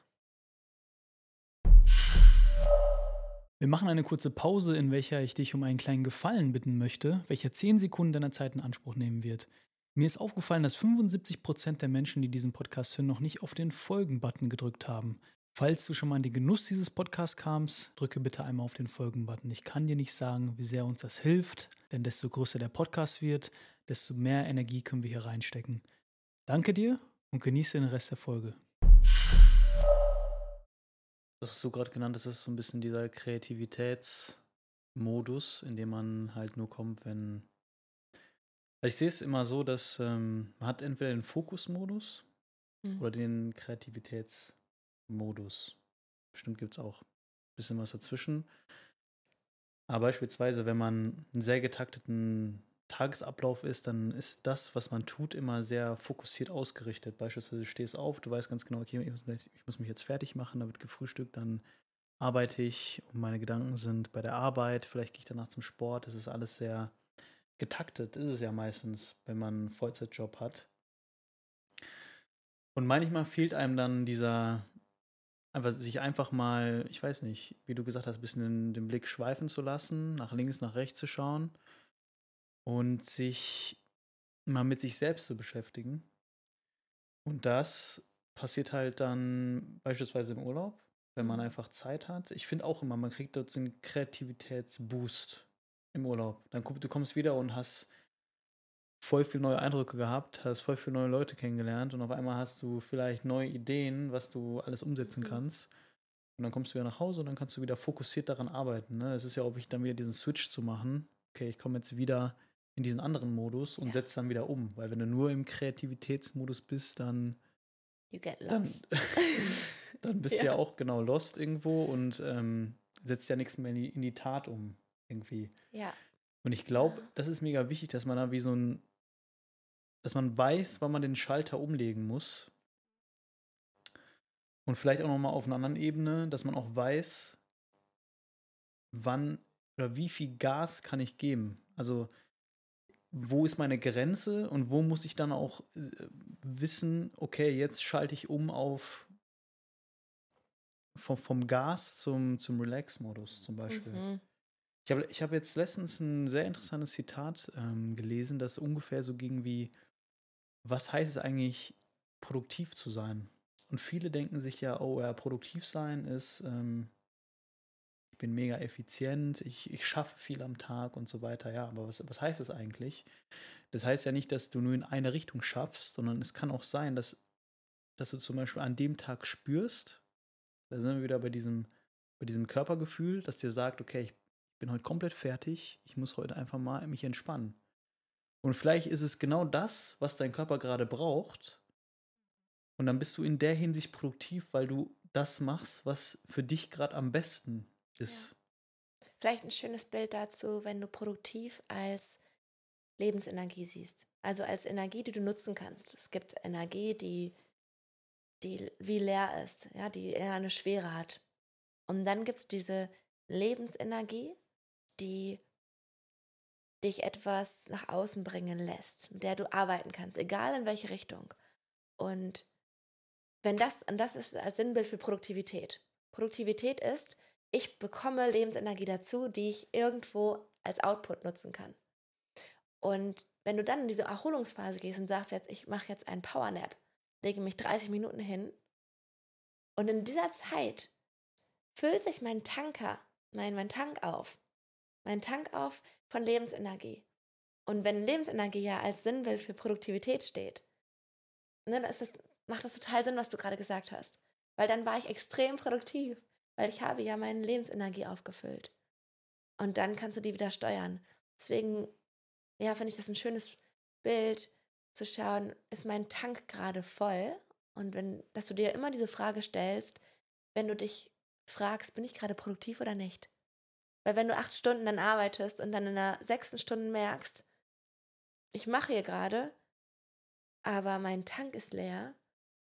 Wir machen eine kurze Pause, in welcher ich dich um einen kleinen Gefallen bitten möchte, welcher 10 Sekunden deiner Zeit in Anspruch nehmen wird. Mir ist aufgefallen, dass 75% der Menschen, die diesen Podcast hören, noch nicht auf den Folgen-Button gedrückt haben. Falls du schon mal in den Genuss dieses Podcasts kamst, drücke bitte einmal auf den Folgen-Button. Ich kann dir nicht sagen, wie sehr uns das hilft, denn desto größer der Podcast wird, desto mehr Energie können wir hier reinstecken. Danke dir und genieße den Rest der Folge. Das, was du gerade genannt hast, ist so ein bisschen dieser Kreativitätsmodus, in dem man halt nur kommt, wenn. Also ich sehe es immer so, dass ähm, man hat entweder den Fokusmodus mhm. oder den Kreativitätsmodus. Bestimmt gibt es auch ein bisschen was dazwischen. Aber beispielsweise, wenn man einen sehr getakteten Tagesablauf ist, dann ist das, was man tut, immer sehr fokussiert ausgerichtet. Beispielsweise du stehst auf, du weißt ganz genau, okay, ich muss, mich jetzt fertig machen, da wird gefrühstückt, dann arbeite ich und meine Gedanken sind bei der Arbeit, vielleicht gehe ich danach zum Sport. Es ist alles sehr getaktet, ist es ja meistens, wenn man einen Vollzeitjob hat. Und manchmal fehlt einem dann dieser, einfach sich einfach mal, ich weiß nicht, wie du gesagt hast, ein bisschen den, den Blick schweifen zu lassen, nach links, nach rechts zu schauen und sich mal mit sich selbst zu beschäftigen. Und das passiert halt dann beispielsweise im Urlaub, wenn man mhm. einfach Zeit hat. Ich finde auch immer, man kriegt dort so einen Kreativitätsboost im Urlaub. Dann komm, du kommst wieder und hast voll viele neue Eindrücke gehabt, hast voll viele neue Leute kennengelernt und auf einmal hast du vielleicht neue Ideen, was du alles umsetzen mhm. kannst. Und dann kommst du wieder nach Hause und dann kannst du wieder fokussiert daran arbeiten. Ne? Es ist ja auch wichtig, dann wieder diesen Switch zu machen. Okay, ich komme jetzt wieder in diesen anderen Modus und ja. setze dann wieder um. Weil wenn du nur im Kreativitätsmodus bist, dann, dann, dann bist du ja. ja auch genau lost irgendwo und ähm, setzt ja nichts mehr in die, in die Tat um irgendwie. Ja. Und ich glaube, das ist mega wichtig, dass man da wie so ein, dass man weiß, wann man den Schalter umlegen muss. Und vielleicht auch nochmal auf einer anderen Ebene, dass man auch weiß, wann oder wie viel Gas kann ich geben. Also, wo ist meine Grenze und wo muss ich dann auch äh, wissen, okay, jetzt schalte ich um auf vom, vom Gas zum, zum Relax-Modus zum Beispiel. Mhm. Ich habe ich hab jetzt letztens ein sehr interessantes Zitat ähm, gelesen, das ungefähr so ging wie, was heißt es eigentlich, produktiv zu sein? Und viele denken sich ja, oh ja, produktiv sein ist, ähm, ich bin mega effizient, ich, ich schaffe viel am Tag und so weiter. Ja, aber was, was heißt das eigentlich? Das heißt ja nicht, dass du nur in eine Richtung schaffst, sondern es kann auch sein, dass, dass du zum Beispiel an dem Tag spürst, da sind wir wieder bei diesem, bei diesem Körpergefühl, das dir sagt, okay, ich bin heute komplett fertig, ich muss heute einfach mal mich entspannen. Und vielleicht ist es genau das, was dein Körper gerade braucht. Und dann bist du in der Hinsicht produktiv, weil du das machst, was für dich gerade am besten ist. Ja. Vielleicht ein schönes Bild dazu, wenn du produktiv als Lebensenergie siehst. Also als Energie, die du nutzen kannst. Es gibt Energie, die, die wie leer ist, ja, die eher eine Schwere hat. Und dann gibt es diese Lebensenergie, die dich etwas nach außen bringen lässt, mit der du arbeiten kannst, egal in welche Richtung. Und wenn das, und das ist als Sinnbild für Produktivität. Produktivität ist, ich bekomme Lebensenergie dazu, die ich irgendwo als Output nutzen kann. Und wenn du dann in diese Erholungsphase gehst und sagst jetzt, ich mache jetzt einen Powernap, lege mich 30 Minuten hin und in dieser Zeit füllt sich mein Tanker, mein, mein Tank auf meinen Tank auf von Lebensenergie. Und wenn Lebensenergie ja als Sinnbild für Produktivität steht, ne, dann ist das, macht das total Sinn, was du gerade gesagt hast. Weil dann war ich extrem produktiv, weil ich habe ja meine Lebensenergie aufgefüllt. Und dann kannst du die wieder steuern. Deswegen, ja, finde ich das ein schönes Bild zu schauen, ist mein Tank gerade voll? Und wenn, dass du dir immer diese Frage stellst, wenn du dich fragst, bin ich gerade produktiv oder nicht? Weil wenn du acht Stunden dann arbeitest und dann in der sechsten Stunde merkst, ich mache hier gerade, aber mein Tank ist leer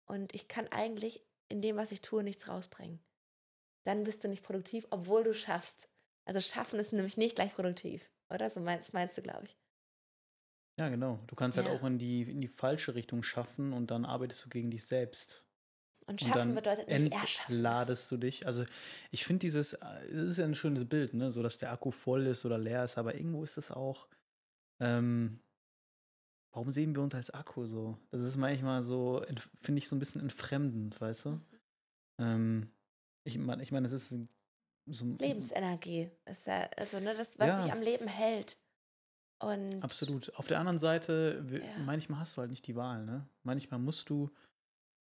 und ich kann eigentlich in dem, was ich tue, nichts rausbringen. Dann bist du nicht produktiv, obwohl du schaffst. Also schaffen ist nämlich nicht gleich produktiv, oder? So meinst, meinst du, glaube ich. Ja, genau. Du kannst halt ja. halt auch in die, in die falsche Richtung schaffen und dann arbeitest du gegen dich selbst. Und schaffen und bedeutet nicht erschaffen. Ladest du dich. Also ich finde dieses, es ist ja ein schönes Bild, ne? So dass der Akku voll ist oder leer ist, aber irgendwo ist es auch. Ähm, warum sehen wir uns als Akku so? Das ist manchmal so, finde ich so ein bisschen entfremdend, weißt du? Mhm. Ähm, ich meine, ich mein, es ist so Lebensenergie ist ja, also ne, das, was ja. dich am Leben hält. Und Absolut. Auf der anderen Seite, ja. manchmal hast du halt nicht die Wahl, ne? Manchmal musst du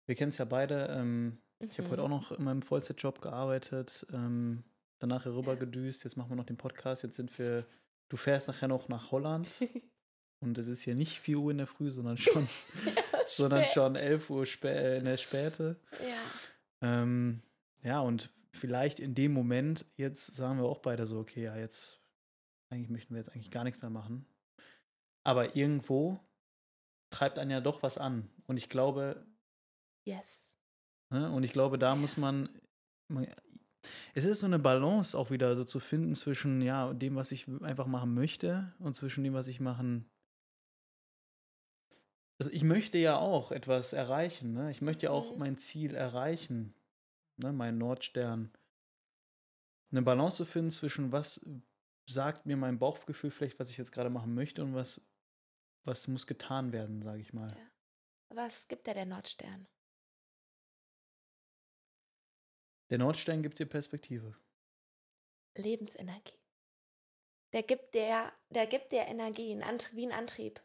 wir kennen es ja beide. Ähm, mhm. Ich habe heute auch noch in meinem Vollzeitjob gearbeitet, ähm, danach hier rüber gedüst. Jetzt machen wir noch den Podcast. Jetzt sind wir, du fährst nachher noch nach Holland. und es ist hier nicht 4 Uhr in der Früh, sondern schon, sondern schon 11 Uhr spä äh, in der Späte. Ja. Ähm, ja, und vielleicht in dem Moment, jetzt sagen wir auch beide so, okay, ja, jetzt, eigentlich möchten wir jetzt eigentlich gar nichts mehr machen. Aber irgendwo treibt einen ja doch was an. Und ich glaube, Yes. Ne? Und ich glaube, da muss man, man Es ist so eine Balance auch wieder so zu finden zwischen ja, dem, was ich einfach machen möchte und zwischen dem, was ich machen. Also ich möchte ja auch etwas erreichen, ne? Ich möchte ja auch mhm. mein Ziel erreichen, ne? Mein Nordstern. Eine Balance zu finden zwischen was sagt mir mein Bauchgefühl vielleicht, was ich jetzt gerade machen möchte und was, was muss getan werden, sage ich mal. Ja. Was gibt dir der Nordstern? Der Nordstern gibt dir Perspektive. Lebensenergie. Der gibt dir, der gibt dir Energie, wie ein Antrieb.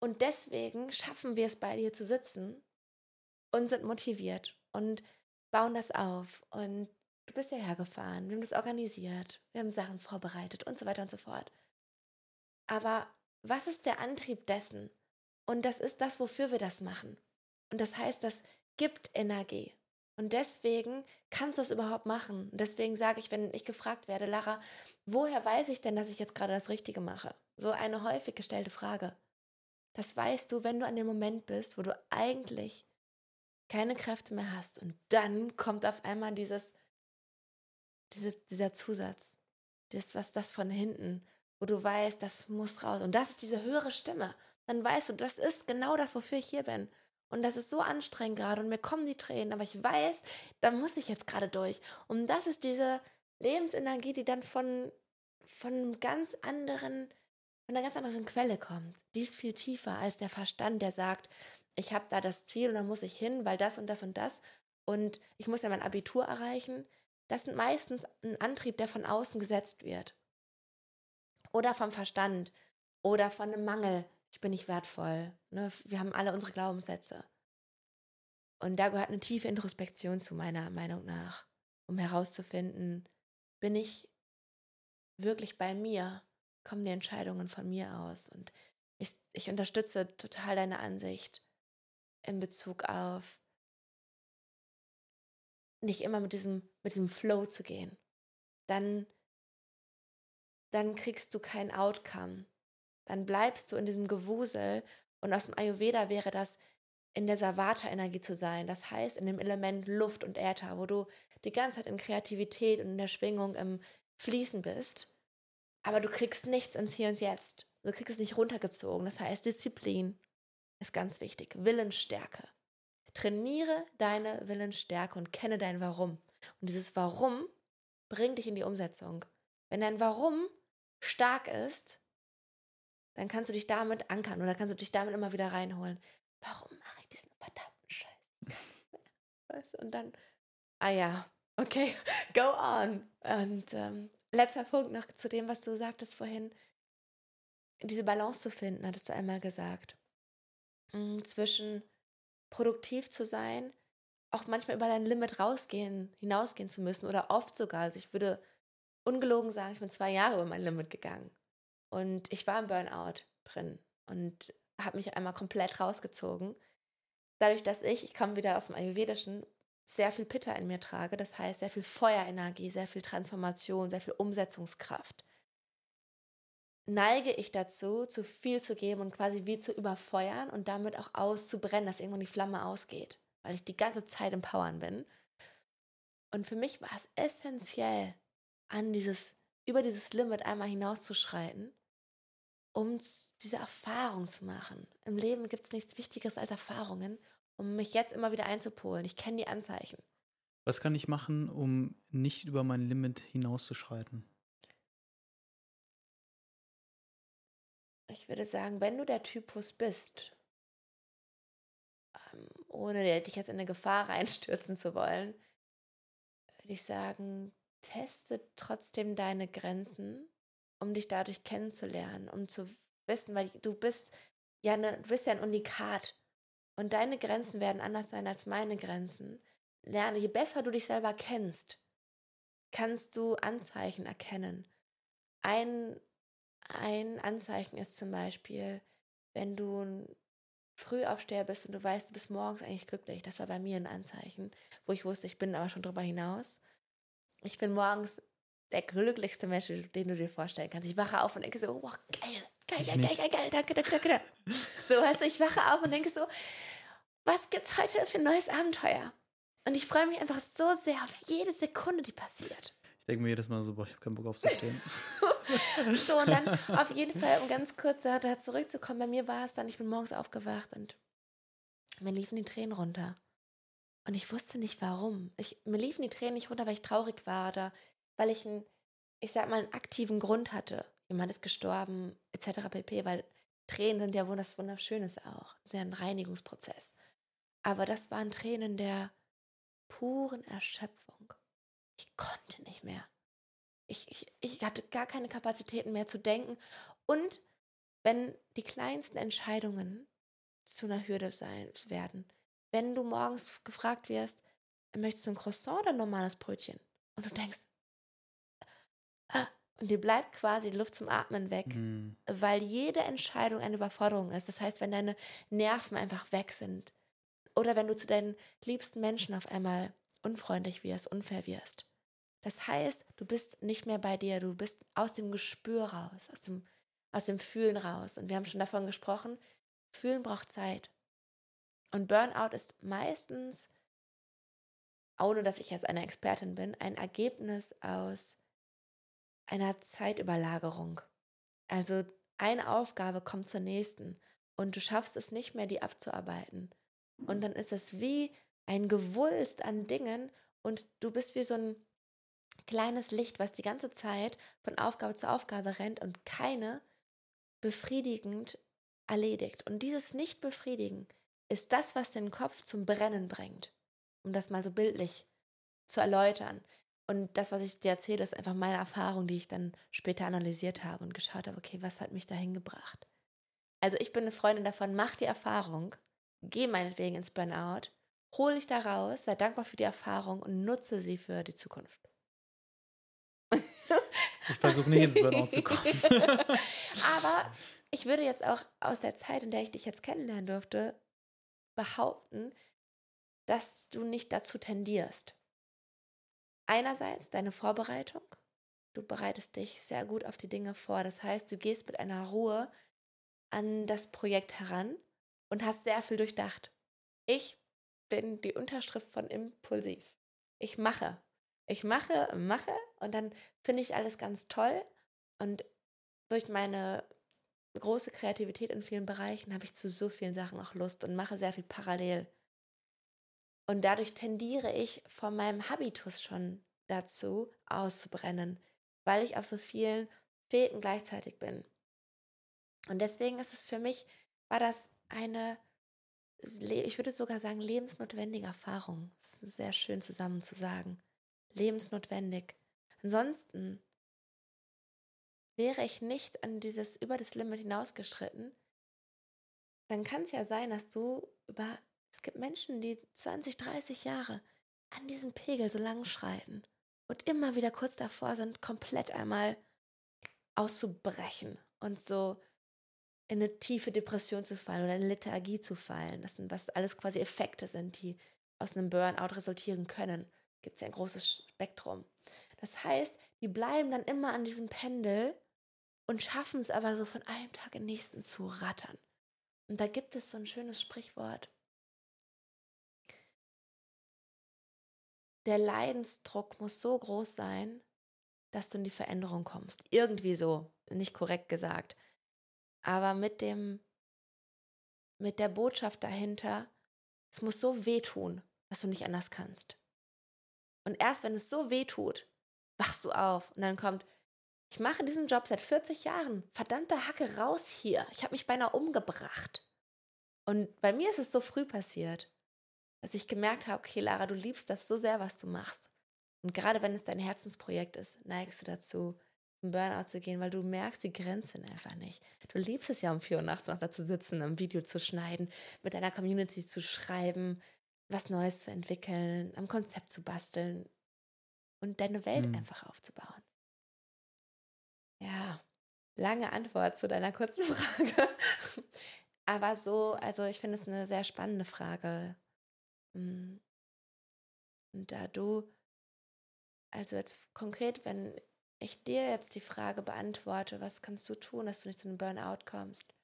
Und deswegen schaffen wir es bei dir zu sitzen und sind motiviert und bauen das auf. Und du bist hierher gefahren, wir haben das organisiert, wir haben Sachen vorbereitet und so weiter und so fort. Aber was ist der Antrieb dessen? Und das ist das, wofür wir das machen. Und das heißt, das gibt Energie. Und deswegen kannst du es überhaupt machen. Und deswegen sage ich, wenn ich gefragt werde, Lara, woher weiß ich denn, dass ich jetzt gerade das Richtige mache? So eine häufig gestellte Frage. Das weißt du, wenn du an dem Moment bist, wo du eigentlich keine Kräfte mehr hast. Und dann kommt auf einmal dieses, dieses dieser Zusatz. Das, was das von hinten, wo du weißt, das muss raus. Und das ist diese höhere Stimme. Dann weißt du, das ist genau das, wofür ich hier bin. Und das ist so anstrengend gerade und mir kommen die Tränen, aber ich weiß, da muss ich jetzt gerade durch. Und das ist diese Lebensenergie, die dann von, von ganz anderen, von einer ganz anderen Quelle kommt. Die ist viel tiefer als der Verstand, der sagt, ich habe da das Ziel und da muss ich hin, weil das und das und das und ich muss ja mein Abitur erreichen. Das sind meistens ein Antrieb, der von außen gesetzt wird. Oder vom Verstand oder von einem Mangel, ich bin nicht wertvoll. Ne? Wir haben alle unsere Glaubenssätze. Und da gehört eine tiefe Introspektion zu meiner Meinung nach, um herauszufinden, bin ich wirklich bei mir? Kommen die Entscheidungen von mir aus? Und ich, ich unterstütze total deine Ansicht in Bezug auf nicht immer mit diesem, mit diesem Flow zu gehen. Dann, dann kriegst du kein Outcome dann bleibst du in diesem Gewusel. Und aus dem Ayurveda wäre das, in der Savata-Energie zu sein. Das heißt, in dem Element Luft und Äther, wo du die ganze Zeit in Kreativität und in der Schwingung im Fließen bist. Aber du kriegst nichts ins Hier und Jetzt. Du kriegst es nicht runtergezogen. Das heißt, Disziplin ist ganz wichtig. Willensstärke. Trainiere deine Willensstärke und kenne dein Warum. Und dieses Warum bringt dich in die Umsetzung. Wenn dein Warum stark ist, dann kannst du dich damit ankern oder kannst du dich damit immer wieder reinholen. Warum mache ich diesen verdammten Scheiß? und dann, ah ja, okay, go on. Und ähm, letzter Punkt noch zu dem, was du sagtest vorhin. Diese Balance zu finden, hattest du einmal gesagt. Hm, zwischen produktiv zu sein, auch manchmal über dein Limit rausgehen, hinausgehen zu müssen oder oft sogar. Also ich würde ungelogen sagen, ich bin zwei Jahre über mein Limit gegangen. Und ich war im Burnout drin und habe mich einmal komplett rausgezogen. Dadurch, dass ich, ich komme wieder aus dem Ayurvedischen, sehr viel Pitta in mir trage, das heißt sehr viel Feuerenergie, sehr viel Transformation, sehr viel Umsetzungskraft, neige ich dazu, zu viel zu geben und quasi wie zu überfeuern und damit auch auszubrennen, dass irgendwann die Flamme ausgeht, weil ich die ganze Zeit im Powern bin. Und für mich war es essentiell, an dieses, über dieses Limit einmal hinauszuschreiten um diese Erfahrung zu machen. Im Leben gibt es nichts Wichtigeres als Erfahrungen, um mich jetzt immer wieder einzupolen. Ich kenne die Anzeichen. Was kann ich machen, um nicht über mein Limit hinauszuschreiten? Ich würde sagen, wenn du der Typus bist, ähm, ohne dich jetzt in eine Gefahr reinstürzen zu wollen, würde ich sagen, teste trotzdem deine Grenzen um dich dadurch kennenzulernen, um zu wissen, weil du bist ja eine, du bist ja ein Unikat und deine Grenzen werden anders sein als meine Grenzen. Lerne, je besser du dich selber kennst, kannst du Anzeichen erkennen. Ein, ein Anzeichen ist zum Beispiel, wenn du ein Frühaufsteher bist und du weißt, du bist morgens eigentlich glücklich. Das war bei mir ein Anzeichen, wo ich wusste, ich bin aber schon drüber hinaus. Ich bin morgens der glücklichste Mensch, den du dir vorstellen kannst. Ich wache auf und denke so, wow, geil, geil, geil, geil, geil, geil, danke, danke, danke. So, weißt du, ich wache auf und denke so, was gibt's heute für ein neues Abenteuer? Und ich freue mich einfach so sehr auf jede Sekunde, die passiert. Ich denke mir jedes Mal so, boah, ich habe keinen Bock aufzustehen. so, und dann auf jeden Fall, um ganz kurz da zurückzukommen, bei mir war es dann, ich bin morgens aufgewacht und mir liefen die Tränen runter. Und ich wusste nicht warum. Ich, mir liefen die Tränen nicht runter, weil ich traurig war oder weil ich einen, ich sag mal, einen aktiven Grund hatte. Jemand ist gestorben, etc. pp. Weil Tränen sind ja was Wunderschönes auch. Sehr ein Reinigungsprozess. Aber das waren Tränen der puren Erschöpfung. Ich konnte nicht mehr. Ich, ich, ich hatte gar keine Kapazitäten mehr zu denken. Und wenn die kleinsten Entscheidungen zu einer Hürde sein werden, wenn du morgens gefragt wirst, möchtest du ein Croissant oder ein normales Brötchen? Und du denkst, ah, und dir bleibt quasi die Luft zum Atmen weg, mhm. weil jede Entscheidung eine Überforderung ist. Das heißt, wenn deine Nerven einfach weg sind oder wenn du zu deinen liebsten Menschen auf einmal unfreundlich wirst, unfair wirst. Das heißt, du bist nicht mehr bei dir, du bist aus dem Gespür raus, aus dem, aus dem Fühlen raus. Und wir haben schon davon gesprochen, Fühlen braucht Zeit. Und Burnout ist meistens, ohne dass ich jetzt eine Expertin bin, ein Ergebnis aus einer Zeitüberlagerung. Also eine Aufgabe kommt zur nächsten und du schaffst es nicht mehr, die abzuarbeiten. Und dann ist es wie ein Gewulst an Dingen und du bist wie so ein kleines Licht, was die ganze Zeit von Aufgabe zu Aufgabe rennt und keine befriedigend erledigt. Und dieses Nicht-Befriedigen ist das, was den Kopf zum Brennen bringt, um das mal so bildlich zu erläutern. Und das, was ich dir erzähle, ist einfach meine Erfahrung, die ich dann später analysiert habe und geschaut habe, okay, was hat mich dahin gebracht? Also ich bin eine Freundin davon, mach die Erfahrung, geh meinetwegen ins Burnout, hol dich da raus, sei dankbar für die Erfahrung und nutze sie für die Zukunft. Ich versuche nicht ins Burnout zu kommen. Aber ich würde jetzt auch aus der Zeit, in der ich dich jetzt kennenlernen durfte, behaupten, dass du nicht dazu tendierst. Einerseits deine Vorbereitung. Du bereitest dich sehr gut auf die Dinge vor. Das heißt, du gehst mit einer Ruhe an das Projekt heran und hast sehr viel durchdacht. Ich bin die Unterschrift von impulsiv. Ich mache. Ich mache, mache und dann finde ich alles ganz toll. Und durch meine große Kreativität in vielen Bereichen habe ich zu so vielen Sachen auch Lust und mache sehr viel parallel. Und dadurch tendiere ich von meinem Habitus schon dazu, auszubrennen, weil ich auf so vielen Fäden gleichzeitig bin. Und deswegen ist es für mich, war das eine, ich würde sogar sagen, lebensnotwendige Erfahrung. Das ist sehr schön zusammen zu sagen. Lebensnotwendig. Ansonsten wäre ich nicht an dieses über das Limit hinausgeschritten, dann kann es ja sein, dass du über, es gibt Menschen, die 20, 30 Jahre an diesem Pegel so lang schreiten und immer wieder kurz davor sind, komplett einmal auszubrechen und so in eine tiefe Depression zu fallen oder in eine Lethargie zu fallen. Das sind was alles quasi Effekte sind, die aus einem Burnout resultieren können. Gibt es ja ein großes Spektrum. Das heißt, die bleiben dann immer an diesem Pendel und schaffen es aber so von einem Tag in den nächsten zu rattern. Und da gibt es so ein schönes Sprichwort. Der Leidensdruck muss so groß sein, dass du in die Veränderung kommst. Irgendwie so, nicht korrekt gesagt. Aber mit dem, mit der Botschaft dahinter, es muss so wehtun, dass du nicht anders kannst. Und erst wenn es so wehtut, wachst du auf und dann kommt, ich mache diesen Job seit 40 Jahren. Verdammte Hacke raus hier. Ich habe mich beinahe umgebracht. Und bei mir ist es so früh passiert, dass ich gemerkt habe, okay, Lara, du liebst das so sehr, was du machst. Und gerade wenn es dein Herzensprojekt ist, neigst du dazu, zum Burnout zu gehen, weil du merkst die Grenzen einfach nicht. Du liebst es ja um vier Uhr nachts noch da zu sitzen, ein Video zu schneiden, mit deiner Community zu schreiben, was Neues zu entwickeln, am Konzept zu basteln und deine Welt mhm. einfach aufzubauen. Ja, lange Antwort zu deiner kurzen Frage. Aber so, also ich finde es eine sehr spannende Frage. Hm. Und da du, also jetzt konkret, wenn ich dir jetzt die Frage beantworte, was kannst du tun, dass du nicht zu einem Burnout kommst?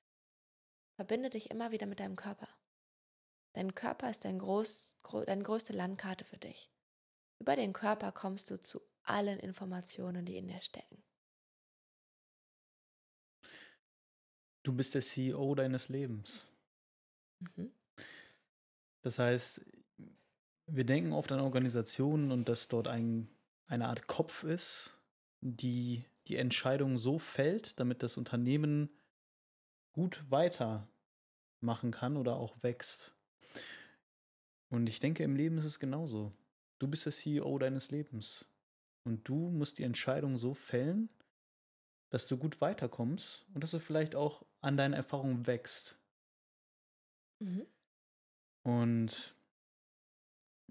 Verbinde dich immer wieder mit deinem Körper. Dein Körper ist dein groß, gro deine größte Landkarte für dich. Über den Körper kommst du zu allen Informationen, die in dir stecken. Du bist der CEO deines Lebens. Mhm. Das heißt, wir denken oft an Organisationen und dass dort ein, eine Art Kopf ist, die die Entscheidung so fällt, damit das Unternehmen gut weitermachen kann oder auch wächst. Und ich denke, im Leben ist es genauso. Du bist der CEO deines Lebens. Und du musst die Entscheidung so fällen, dass du gut weiterkommst und dass du vielleicht auch an deinen Erfahrungen wächst. Mhm. Und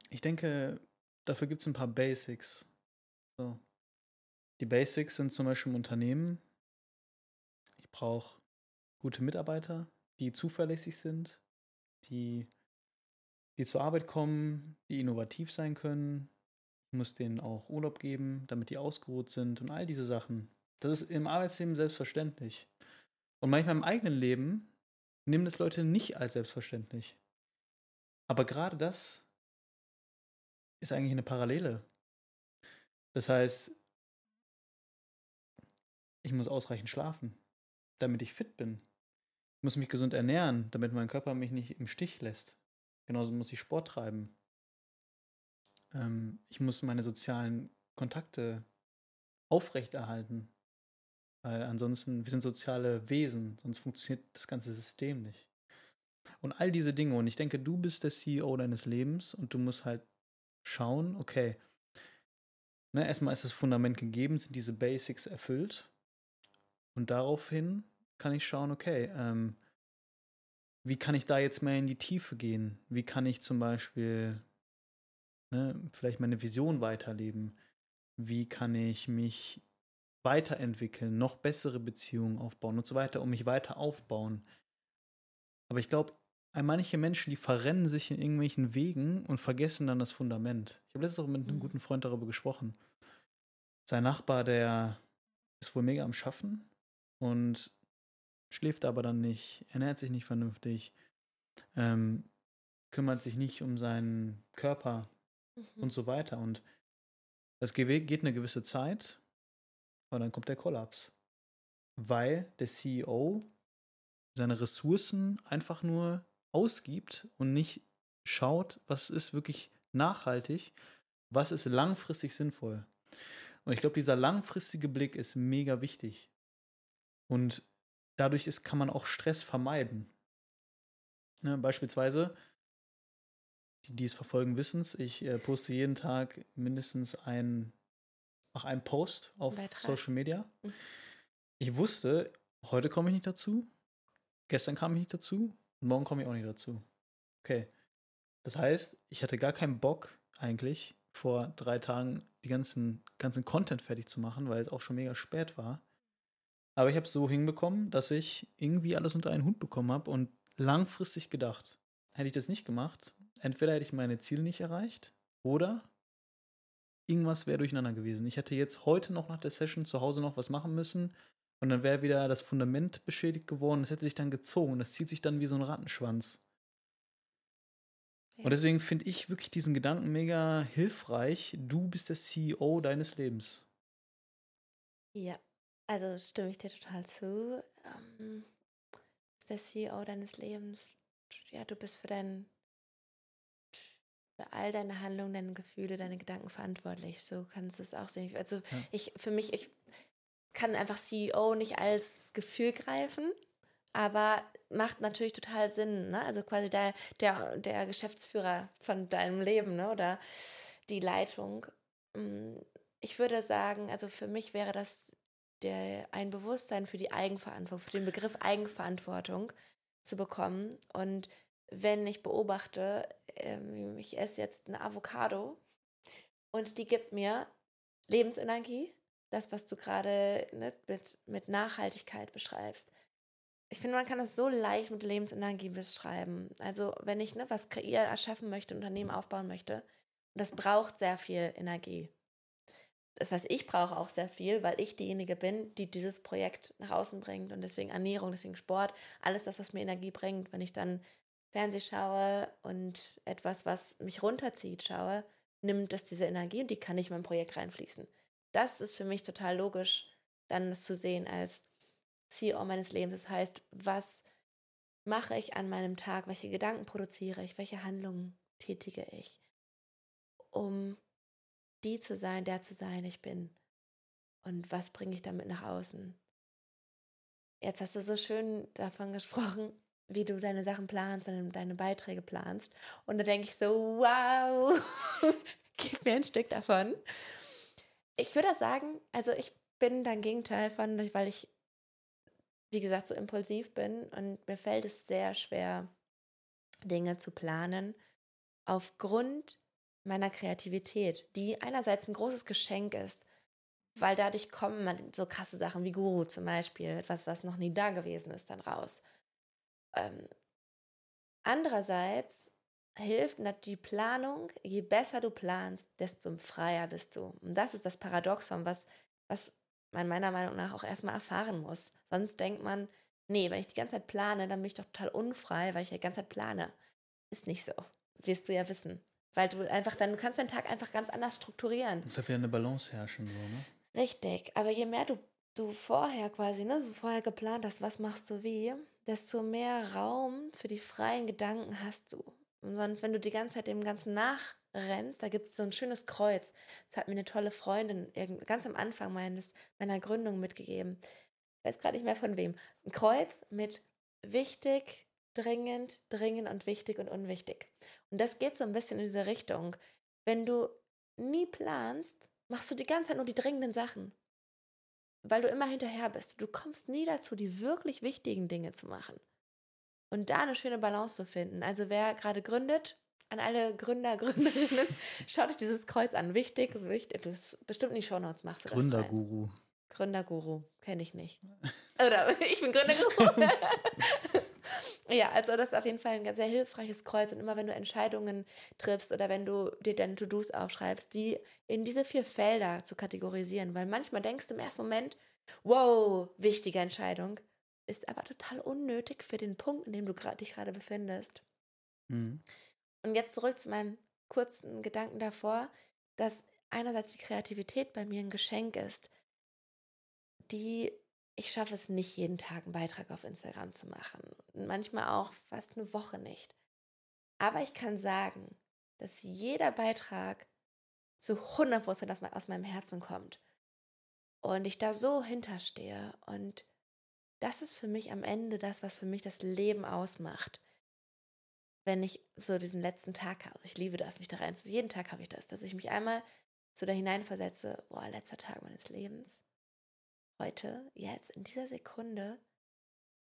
ich denke, dafür gibt es ein paar Basics. So. Die Basics sind zum Beispiel im Unternehmen. Ich brauche gute Mitarbeiter, die zuverlässig sind, die, die zur Arbeit kommen, die innovativ sein können. Muss denen auch Urlaub geben, damit die ausgeruht sind und all diese Sachen. Das ist im Arbeitsleben selbstverständlich. Und manchmal im eigenen Leben nehmen das Leute nicht als selbstverständlich. Aber gerade das ist eigentlich eine Parallele. Das heißt, ich muss ausreichend schlafen, damit ich fit bin. Ich muss mich gesund ernähren, damit mein Körper mich nicht im Stich lässt. Genauso muss ich Sport treiben. Ähm, ich muss meine sozialen Kontakte aufrechterhalten. Weil ansonsten, wir sind soziale Wesen, sonst funktioniert das ganze System nicht. Und all diese Dinge. Und ich denke, du bist der CEO deines Lebens und du musst halt schauen, okay, ne, erstmal ist das Fundament gegeben, sind diese Basics erfüllt. Und daraufhin kann ich schauen, okay, ähm, wie kann ich da jetzt mehr in die Tiefe gehen? Wie kann ich zum Beispiel ne, vielleicht meine Vision weiterleben? Wie kann ich mich weiterentwickeln, noch bessere Beziehungen aufbauen und so weiter, um mich weiter aufbauen? Aber ich glaube, manche Menschen, die verrennen sich in irgendwelchen Wegen und vergessen dann das Fundament. Ich habe letztens auch mit einem mhm. guten Freund darüber gesprochen. Sein Nachbar, der ist wohl mega am Schaffen und schläft aber dann nicht, ernährt sich nicht vernünftig, ähm, kümmert sich nicht um seinen Körper mhm. und so weiter. Und das geht eine gewisse Zeit und dann kommt der Kollaps. Weil der CEO seine Ressourcen einfach nur ausgibt und nicht schaut, was ist wirklich nachhaltig, was ist langfristig sinnvoll. Und ich glaube, dieser langfristige Blick ist mega wichtig. Und dadurch ist, kann man auch Stress vermeiden. Ne, beispielsweise, die, die es verfolgen, wissen es, ich äh, poste jeden Tag mindestens ein, mache einen Post auf Beitrag. Social Media. Mhm. Ich wusste, heute komme ich nicht dazu, gestern kam ich nicht dazu morgen komme ich auch nicht dazu. Okay. Das heißt, ich hatte gar keinen Bock eigentlich vor drei Tagen die ganzen, ganzen Content fertig zu machen, weil es auch schon mega spät war. Aber ich habe es so hinbekommen, dass ich irgendwie alles unter einen Hut bekommen habe und langfristig gedacht, hätte ich das nicht gemacht, entweder hätte ich meine Ziele nicht erreicht oder irgendwas wäre durcheinander gewesen. Ich hätte jetzt heute noch nach der Session zu Hause noch was machen müssen und dann wäre wieder das Fundament beschädigt geworden. Das hätte sich dann gezogen. Das zieht sich dann wie so ein Rattenschwanz. Und deswegen finde ich wirklich diesen Gedanken mega hilfreich. Du bist der CEO deines Lebens. Ja, also stimme ich dir total zu. Ähm, der CEO deines Lebens. Ja, du bist für dein, für all deine Handlungen, deine Gefühle, deine Gedanken verantwortlich. So kannst du es auch sehen. Also ja. ich, für mich, ich kann einfach CEO nicht als Gefühl greifen, aber macht natürlich total Sinn. Ne? Also quasi der, der, der Geschäftsführer von deinem Leben ne? oder die Leitung. Mm, ich würde sagen, also für mich wäre das der, ein Bewusstsein für die Eigenverantwortung, für den Begriff Eigenverantwortung zu bekommen. Und wenn ich beobachte, ähm, ich esse jetzt eine Avocado und die gibt mir Lebensenergie, das, was du gerade ne, mit, mit Nachhaltigkeit beschreibst. Ich finde, man kann das so leicht mit Lebensenergie beschreiben. Also, wenn ich ne, was kreieren, erschaffen möchte, Unternehmen aufbauen möchte, das braucht sehr viel Energie. Das heißt, ich brauche auch sehr viel, weil ich diejenige bin, die dieses Projekt nach außen bringt und deswegen Ernährung, deswegen Sport, alles das, was mir Energie bringt. Wenn ich dann Fernseh schaue und etwas, was mich runterzieht, schaue, nimmt das diese Energie und die kann nicht in mein Projekt reinfließen. Das ist für mich total logisch, dann das zu sehen als CEO meines Lebens. Das heißt, was mache ich an meinem Tag? Welche Gedanken produziere ich? Welche Handlungen tätige ich? Um die zu sein, der zu sein, ich bin. Und was bringe ich damit nach außen? Jetzt hast du so schön davon gesprochen, wie du deine Sachen planst, deine, deine Beiträge planst. Und da denke ich so, wow, gib mir ein Stück davon. Ich würde sagen, also ich bin dein Gegenteil von, weil ich, wie gesagt, so impulsiv bin und mir fällt es sehr schwer, Dinge zu planen, aufgrund meiner Kreativität, die einerseits ein großes Geschenk ist, weil dadurch kommen so krasse Sachen wie Guru zum Beispiel, etwas, was noch nie da gewesen ist, dann raus. Ähm, andererseits hilft die Planung, je besser du planst, desto freier bist du. Und das ist das Paradoxon, was, was man meiner Meinung nach auch erstmal erfahren muss. Sonst denkt man, nee, wenn ich die ganze Zeit plane, dann bin ich doch total unfrei, weil ich die ganze Zeit plane. Ist nicht so. Wirst du ja wissen. Weil du einfach dann, du kannst deinen Tag einfach ganz anders strukturieren. Muss ja wieder eine Balance herrschen, so, ne? Richtig, aber je mehr du, du vorher quasi, ne, so vorher geplant hast, was machst du wie, desto mehr Raum für die freien Gedanken hast du. Und sonst, wenn du die ganze Zeit dem Ganzen nachrennst, da gibt es so ein schönes Kreuz. Das hat mir eine tolle Freundin ganz am Anfang meines, meiner Gründung mitgegeben. Ich weiß gerade nicht mehr von wem. Ein Kreuz mit wichtig, dringend, dringend und wichtig und unwichtig. Und das geht so ein bisschen in diese Richtung. Wenn du nie planst, machst du die ganze Zeit nur die dringenden Sachen. Weil du immer hinterher bist. Du kommst nie dazu, die wirklich wichtigen Dinge zu machen. Und da eine schöne Balance zu finden. Also wer gerade gründet, an alle Gründer, Gründerinnen, schaut euch dieses Kreuz an. Wichtig, wichtig. Du bestimmt in die Shownotes machst du das. Gründerguru. Gründerguru, kenne ich nicht. Oder ich bin Gründerguru. Ja, also das ist auf jeden Fall ein sehr hilfreiches Kreuz. Und immer wenn du Entscheidungen triffst oder wenn du dir deine To-Dos aufschreibst, die in diese vier Felder zu kategorisieren. Weil manchmal denkst du im ersten Moment, wow, wichtige Entscheidung, ist aber total unnötig für den Punkt, in dem du dich gerade befindest. Mhm. Und jetzt zurück zu meinem kurzen Gedanken davor, dass einerseits die Kreativität bei mir ein Geschenk ist, die ich schaffe es nicht, jeden Tag einen Beitrag auf Instagram zu machen. Manchmal auch fast eine Woche nicht. Aber ich kann sagen, dass jeder Beitrag zu 100% aus meinem Herzen kommt. Und ich da so hinterstehe. Und das ist für mich am Ende das, was für mich das Leben ausmacht. Wenn ich so diesen letzten Tag habe. Ich liebe das, mich da rein. Jeden Tag habe ich das, dass ich mich einmal so da hineinversetze, boah, letzter Tag meines Lebens heute, jetzt, in dieser Sekunde,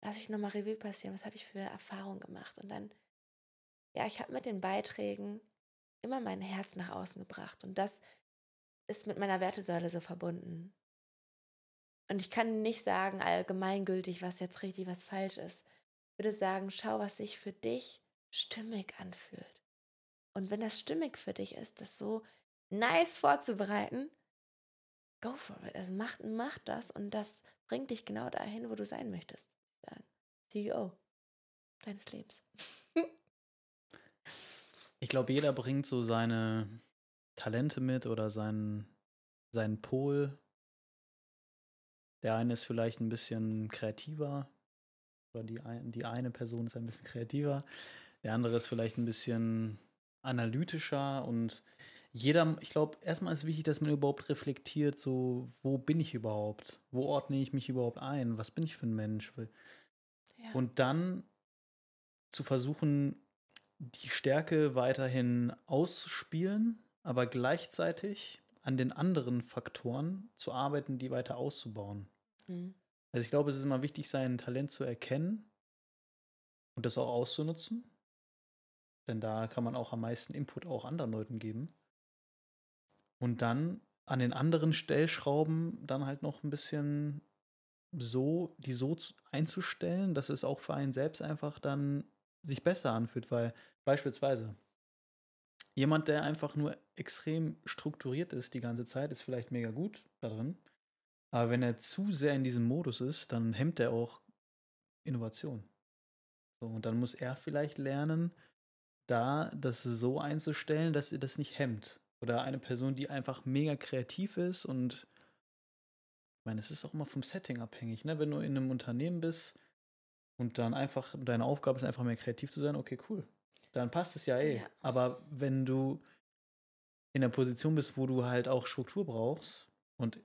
lasse ich nochmal Revue passieren, was habe ich für Erfahrungen gemacht. Und dann, ja, ich habe mit den Beiträgen immer mein Herz nach außen gebracht. Und das ist mit meiner Wertesäule so verbunden. Und ich kann nicht sagen allgemeingültig, was jetzt richtig, was falsch ist. Ich würde sagen, schau, was sich für dich stimmig anfühlt. Und wenn das stimmig für dich ist, das so nice vorzubereiten, go for it. Also mach, mach das und das bringt dich genau dahin, wo du sein möchtest. CEO deines Lebens. ich glaube, jeder bringt so seine Talente mit oder seinen, seinen Pol. Der eine ist vielleicht ein bisschen kreativer oder die, ein, die eine Person ist ein bisschen kreativer. Der andere ist vielleicht ein bisschen analytischer und jeder, ich glaube, erstmal ist wichtig, dass man überhaupt reflektiert, so, wo bin ich überhaupt? Wo ordne ich mich überhaupt ein? Was bin ich für ein Mensch? Ja. Und dann zu versuchen, die Stärke weiterhin auszuspielen, aber gleichzeitig an den anderen Faktoren zu arbeiten, die weiter auszubauen. Mhm. Also ich glaube, es ist immer wichtig, sein Talent zu erkennen und das auch auszunutzen. Denn da kann man auch am meisten Input auch anderen Leuten geben und dann an den anderen Stellschrauben dann halt noch ein bisschen so, die so einzustellen, dass es auch für einen selbst einfach dann sich besser anfühlt, weil beispielsweise jemand, der einfach nur extrem strukturiert ist die ganze Zeit, ist vielleicht mega gut da drin, aber wenn er zu sehr in diesem Modus ist, dann hemmt er auch Innovation. So, und dann muss er vielleicht lernen, da das so einzustellen, dass ihr das nicht hemmt. Oder eine Person, die einfach mega kreativ ist und ich meine, es ist auch immer vom Setting abhängig, ne? Wenn du in einem Unternehmen bist und dann einfach, deine Aufgabe ist einfach mehr kreativ zu sein, okay, cool. Dann passt es ja eh. Ja. Aber wenn du in der Position bist, wo du halt auch Struktur brauchst und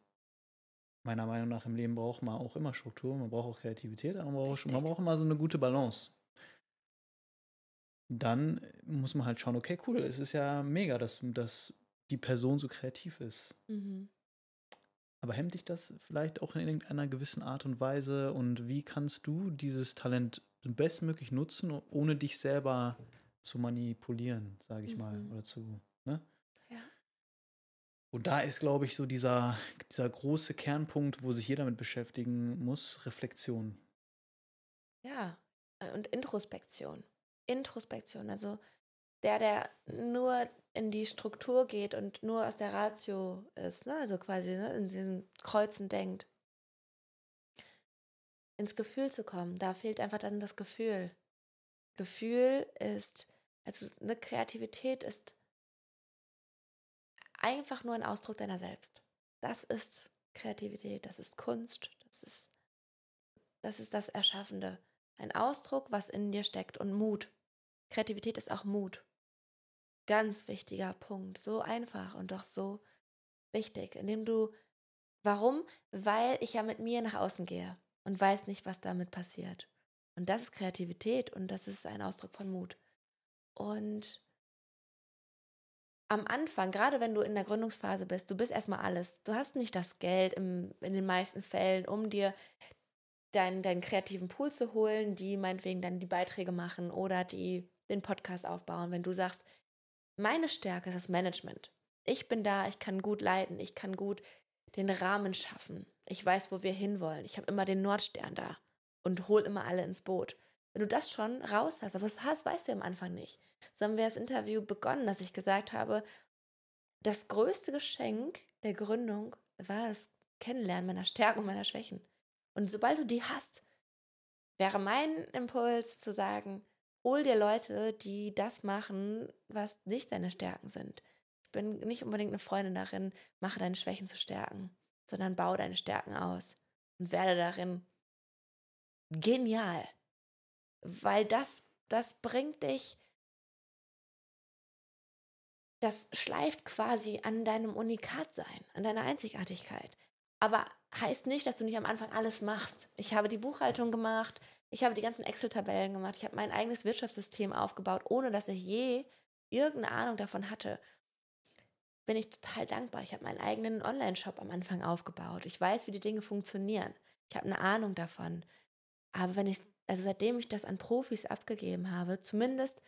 meiner Meinung nach im Leben braucht man auch immer Struktur, man braucht auch Kreativität, aber man braucht, man braucht immer so eine gute Balance dann muss man halt schauen, okay, cool, es ist ja mega, dass, dass die Person so kreativ ist. Mhm. Aber hemmt dich das vielleicht auch in irgendeiner gewissen Art und Weise? Und wie kannst du dieses Talent bestmöglich nutzen, ohne dich selber zu manipulieren, sage ich mhm. mal, oder zu, ne? Ja. Und da ist, glaube ich, so dieser, dieser große Kernpunkt, wo sich jeder mit beschäftigen muss, Reflexion. Ja, und Introspektion. Introspektion. Also der, der nur in die Struktur geht und nur aus der Ratio ist, ne? also quasi ne? in diesen Kreuzen denkt, ins Gefühl zu kommen, da fehlt einfach dann das Gefühl. Gefühl ist, also eine Kreativität ist einfach nur ein Ausdruck deiner selbst. Das ist Kreativität, das ist Kunst, das ist das, ist das Erschaffende. Ein Ausdruck, was in dir steckt und Mut. Kreativität ist auch Mut. Ganz wichtiger Punkt. So einfach und doch so wichtig, indem du, warum? Weil ich ja mit mir nach außen gehe und weiß nicht, was damit passiert. Und das ist Kreativität und das ist ein Ausdruck von Mut. Und am Anfang, gerade wenn du in der Gründungsphase bist, du bist erstmal alles. Du hast nicht das Geld im, in den meisten Fällen, um dir deinen, deinen kreativen Pool zu holen, die meinetwegen dann die Beiträge machen oder die den Podcast aufbauen, wenn du sagst, meine Stärke ist das Management. Ich bin da, ich kann gut leiten, ich kann gut den Rahmen schaffen. Ich weiß, wo wir hinwollen. Ich habe immer den Nordstern da und hol immer alle ins Boot. Wenn du das schon raus hast, aber das hast, weißt du am Anfang nicht. So haben wir das Interview begonnen, dass ich gesagt habe, das größte Geschenk der Gründung war das Kennenlernen meiner Stärken und meiner Schwächen. Und sobald du die hast, wäre mein Impuls zu sagen, hol dir Leute, die das machen, was nicht deine Stärken sind. Ich bin nicht unbedingt eine Freundin darin, mache deine Schwächen zu stärken, sondern baue deine Stärken aus und werde darin genial. Weil das, das bringt dich, das schleift quasi an deinem Unikatsein, an deiner Einzigartigkeit. Aber heißt nicht, dass du nicht am Anfang alles machst. Ich habe die Buchhaltung gemacht, ich habe die ganzen Excel-Tabellen gemacht. Ich habe mein eigenes Wirtschaftssystem aufgebaut, ohne dass ich je irgendeine Ahnung davon hatte. Bin ich total dankbar. Ich habe meinen eigenen Online-Shop am Anfang aufgebaut. Ich weiß, wie die Dinge funktionieren. Ich habe eine Ahnung davon. Aber wenn ich, also seitdem ich das an Profis abgegeben habe, zumindest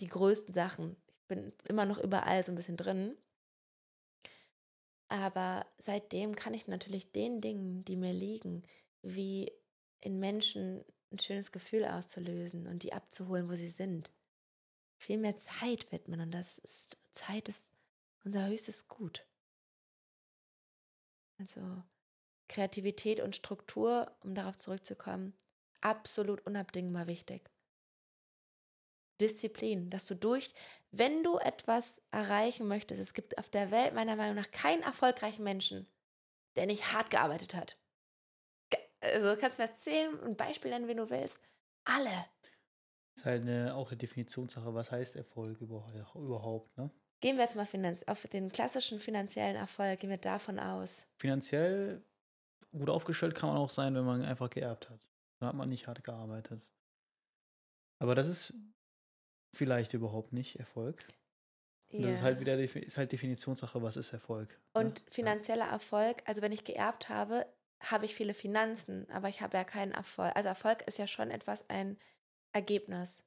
die größten Sachen, ich bin immer noch überall so ein bisschen drin, aber seitdem kann ich natürlich den Dingen, die mir liegen, wie in Menschen ein schönes Gefühl auszulösen und die abzuholen, wo sie sind. Viel mehr Zeit widmen und das ist, Zeit ist unser höchstes Gut. Also Kreativität und Struktur, um darauf zurückzukommen, absolut unabdingbar wichtig. Disziplin, dass du durch, wenn du etwas erreichen möchtest, es gibt auf der Welt meiner Meinung nach keinen erfolgreichen Menschen, der nicht hart gearbeitet hat also du kannst mir erzählen, ein Beispiel nennen, wenn du willst. Alle. Das ist halt eine, auch eine Definitionssache. Was heißt Erfolg überhaupt, ne? Gehen wir jetzt mal finanz auf den klassischen finanziellen Erfolg, gehen wir davon aus. Finanziell gut aufgestellt kann man auch sein, wenn man einfach geerbt hat. Da hat man nicht hart gearbeitet. Aber das ist vielleicht überhaupt nicht Erfolg. Ja. Das ist halt wieder ist halt Definitionssache, was ist Erfolg. Ne? Und ne? finanzieller Erfolg, also wenn ich geerbt habe, habe ich viele Finanzen, aber ich habe ja keinen Erfolg. Also Erfolg ist ja schon etwas ein Ergebnis.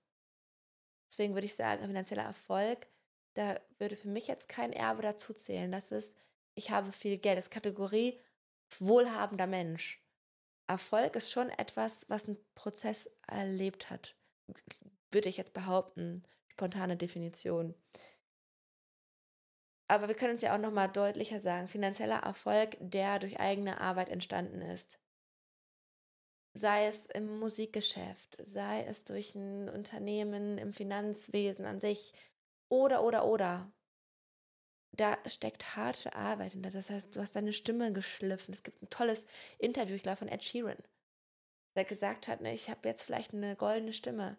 Deswegen würde ich sagen, finanzieller Erfolg, da würde für mich jetzt kein Erbe dazu zählen. Das ist, ich habe viel Geld. Das ist Kategorie wohlhabender Mensch. Erfolg ist schon etwas, was ein Prozess erlebt hat. Würde ich jetzt behaupten. Spontane Definition. Aber wir können es ja auch nochmal deutlicher sagen, finanzieller Erfolg, der durch eigene Arbeit entstanden ist. sei es im Musikgeschäft, sei es durch ein Unternehmen im Finanzwesen an sich oder, oder, oder. Da steckt harte Arbeit hinter. Das heißt, du hast deine Stimme geschliffen. Es gibt ein tolles Interview, ich glaube, von Ed Sheeran, der gesagt hat, ne, ich habe jetzt vielleicht eine goldene Stimme,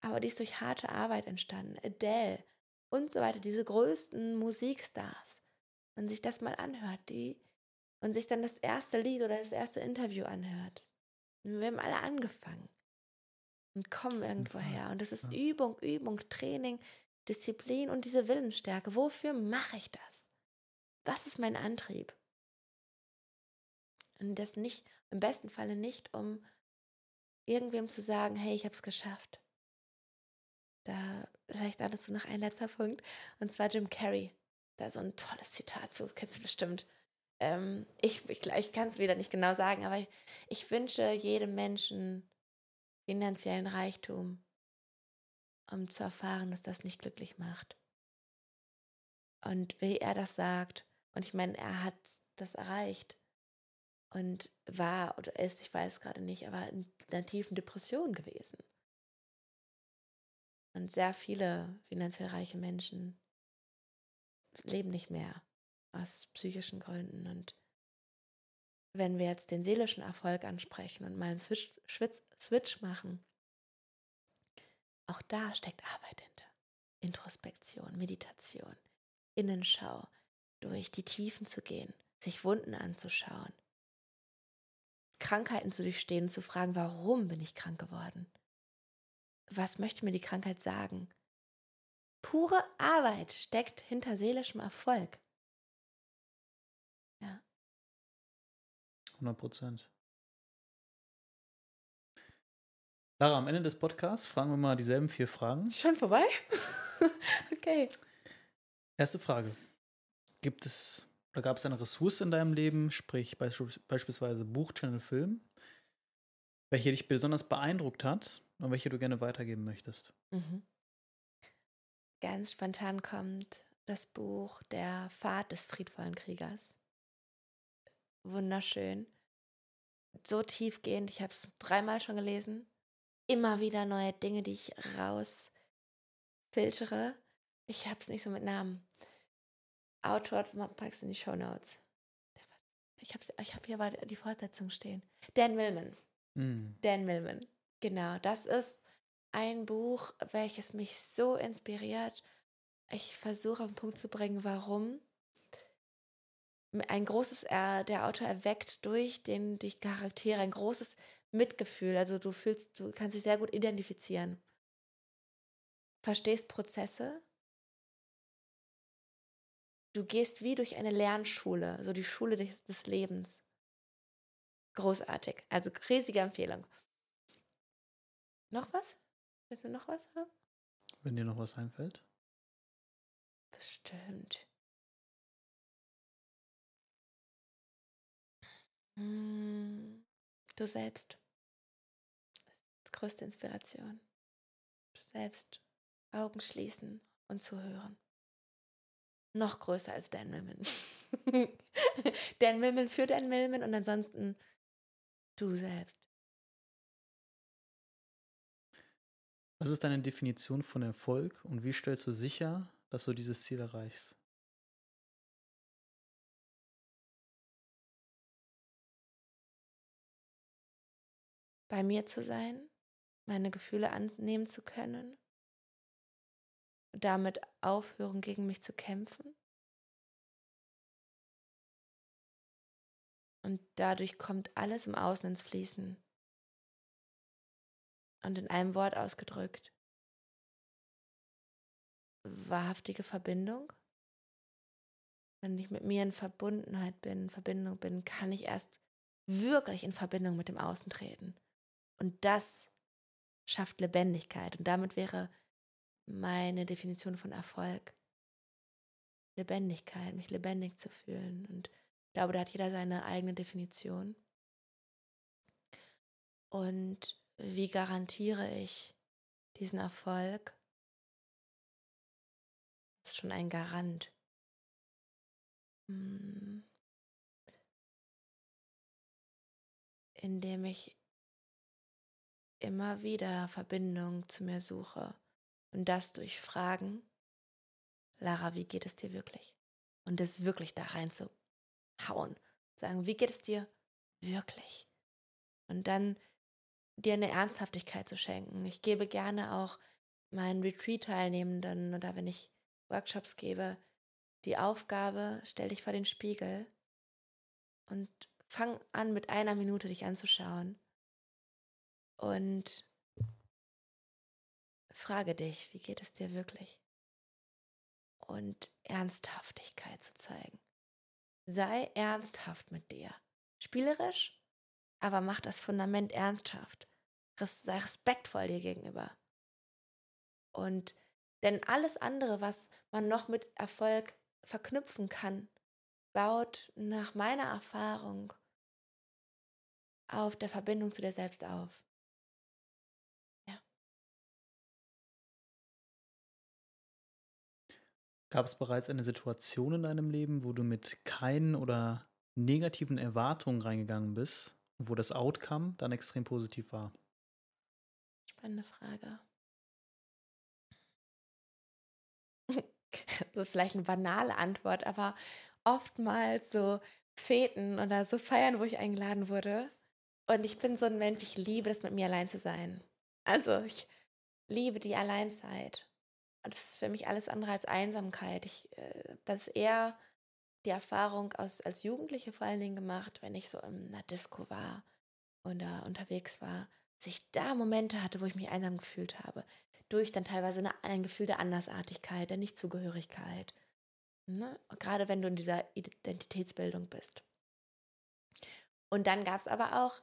aber die ist durch harte Arbeit entstanden. Adele und so weiter, diese größten Musikstars. Wenn sich das mal anhört, die und sich dann das erste Lied oder das erste Interview anhört. Wir haben alle angefangen und kommen irgendwo her. Und das ist. Übung, Übung, Training, Disziplin und diese Willensstärke. Wofür mache ich das? Was ist mein Antrieb? Und das nicht, im besten Falle nicht, um irgendwem zu sagen, hey, ich habe es geschafft. Da vielleicht alles noch ein letzter Punkt. Und zwar Jim Carrey. Da so ein tolles Zitat zu, kennst du bestimmt. Ähm, ich ich, ich kann es wieder nicht genau sagen, aber ich, ich wünsche jedem Menschen finanziellen Reichtum, um zu erfahren, dass das nicht glücklich macht. Und wie er das sagt, und ich meine, er hat das erreicht und war oder ist, ich weiß gerade nicht, aber in einer tiefen Depression gewesen. Und sehr viele finanziell reiche Menschen leben nicht mehr aus psychischen Gründen. Und wenn wir jetzt den seelischen Erfolg ansprechen und mal einen Switch, Switch machen, auch da steckt Arbeit hinter. Introspektion, Meditation, Innenschau, durch die Tiefen zu gehen, sich Wunden anzuschauen, Krankheiten zu durchstehen und zu fragen, warum bin ich krank geworden? Was möchte mir die Krankheit sagen? Pure Arbeit steckt hinter seelischem Erfolg. Ja. 100 Prozent. Lara, am Ende des Podcasts fragen wir mal dieselben vier Fragen. Ist schon vorbei? okay. Erste Frage. Gibt es oder gab es eine Ressource in deinem Leben, sprich beispielsweise Buch, Channel, Film, welche dich besonders beeindruckt hat und welche du gerne weitergeben möchtest? Mhm. Ganz spontan kommt das Buch Der Pfad des friedvollen Kriegers. Wunderschön. So tiefgehend. Ich habe es dreimal schon gelesen. Immer wieder neue Dinge, die ich rausfiltere. Ich habe es nicht so mit Namen. Autor packst in die Show Notes. Ich habe ich hab hier die Fortsetzung stehen. Dan Millman. Mm. Dan Millman. Genau, das ist ein Buch, welches mich so inspiriert. Ich versuche auf den Punkt zu bringen, warum. Ein großes, äh, der Autor erweckt durch den, die Charaktere ein großes Mitgefühl. Also du fühlst, du kannst dich sehr gut identifizieren. Verstehst Prozesse, Du gehst wie durch eine Lernschule, so die Schule des, des Lebens. Großartig. Also riesige Empfehlung. Noch was? Willst du noch was haben? Wenn dir noch was einfällt. Bestimmt. Hm, du selbst. Das ist die größte Inspiration. Du selbst Augen schließen und zuhören noch größer als Dan Millman. Dan Millman für Dan Millman und ansonsten du selbst. Was ist deine Definition von Erfolg und wie stellst du sicher, dass du dieses Ziel erreichst? Bei mir zu sein, meine Gefühle annehmen zu können damit aufhören, gegen mich zu kämpfen. Und dadurch kommt alles im Außen ins Fließen. Und in einem Wort ausgedrückt. Wahrhaftige Verbindung. Wenn ich mit mir in Verbundenheit bin, in Verbindung bin, kann ich erst wirklich in Verbindung mit dem Außen treten. Und das schafft Lebendigkeit. Und damit wäre meine Definition von Erfolg. Lebendigkeit, mich lebendig zu fühlen. Und ich glaube, da hat jeder seine eigene Definition. Und wie garantiere ich diesen Erfolg? Das ist schon ein Garant. Hm. Indem ich immer wieder Verbindung zu mir suche. Und das durch Fragen, Lara, wie geht es dir wirklich? Und das wirklich da rein zu hauen. Sagen, wie geht es dir wirklich? Und dann dir eine Ernsthaftigkeit zu schenken. Ich gebe gerne auch meinen Retreat-Teilnehmenden oder wenn ich Workshops gebe, die Aufgabe, stell dich vor den Spiegel und fang an, mit einer Minute dich anzuschauen und frage dich, wie geht es dir wirklich? Und Ernsthaftigkeit zu zeigen. Sei ernsthaft mit dir. Spielerisch, aber mach das Fundament ernsthaft. Sei respektvoll dir gegenüber. Und denn alles andere, was man noch mit Erfolg verknüpfen kann, baut nach meiner Erfahrung auf der Verbindung zu dir selbst auf. Ja. Gab es bereits eine Situation in deinem Leben, wo du mit keinen oder negativen Erwartungen reingegangen bist, wo das Outcome dann extrem positiv war? Spannende Frage. Das ist vielleicht eine banale Antwort, aber oftmals so Feten oder so Feiern, wo ich eingeladen wurde. Und ich bin so ein Mensch, ich liebe es, mit mir allein zu sein. Also ich liebe die Alleinzeit. Das ist für mich alles andere als Einsamkeit. Ich, äh, das ist eher die Erfahrung aus, als Jugendliche vor allen Dingen gemacht, wenn ich so in einer Disco war oder unterwegs war, dass ich da Momente hatte, wo ich mich einsam gefühlt habe. Durch dann teilweise eine, ein Gefühl der Andersartigkeit, der Nichtzugehörigkeit. Ne? Gerade wenn du in dieser Identitätsbildung bist. Und dann gab es aber auch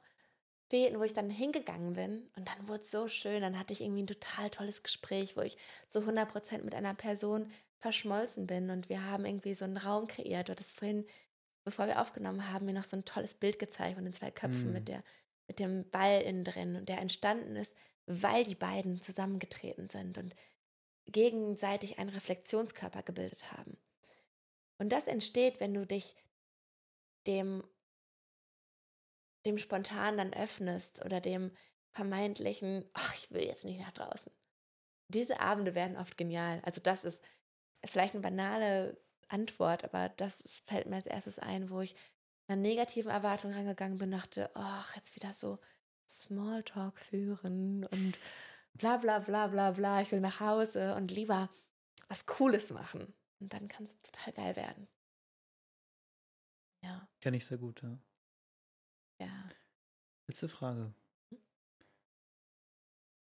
Fäden, wo ich dann hingegangen bin und dann wurde es so schön. Dann hatte ich irgendwie ein total tolles Gespräch, wo ich so 100% mit einer Person verschmolzen bin und wir haben irgendwie so einen Raum kreiert. Du hattest vorhin, bevor wir aufgenommen haben, mir noch so ein tolles Bild gezeigt von den zwei Köpfen mm. mit, der, mit dem Ball innen drin und der entstanden ist, weil die beiden zusammengetreten sind und gegenseitig einen Reflexionskörper gebildet haben. Und das entsteht, wenn du dich dem, dem spontan dann öffnest oder dem vermeintlichen, ach, ich will jetzt nicht nach draußen. Diese Abende werden oft genial. Also das ist vielleicht eine banale Antwort, aber das fällt mir als erstes ein, wo ich einer negativen Erwartung rangegangen bin, dachte, ach, jetzt wieder so Smalltalk führen und bla bla bla bla bla, ich will nach Hause und lieber was Cooles machen. Und dann kann es total geil werden. Ja. Kenne ich sehr gut, ja. Ja. Letzte Frage.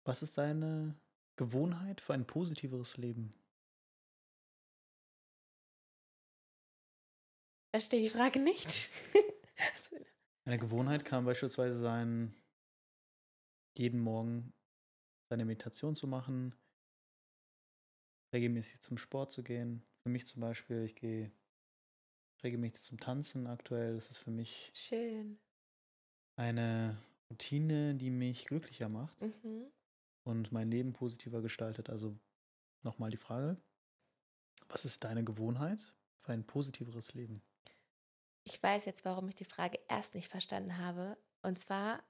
Was ist deine Gewohnheit für ein positiveres Leben? Verstehe die Frage nicht. Eine Gewohnheit kann beispielsweise sein, jeden Morgen seine Meditation zu machen, regelmäßig zum Sport zu gehen, für mich zum Beispiel, ich gehe regelmäßig zum Tanzen aktuell. Das ist für mich Schön. eine Routine, die mich glücklicher macht mhm. und mein Leben positiver gestaltet. Also nochmal die Frage, was ist deine Gewohnheit für ein positiveres Leben? Ich weiß jetzt, warum ich die Frage erst nicht verstanden habe. Und zwar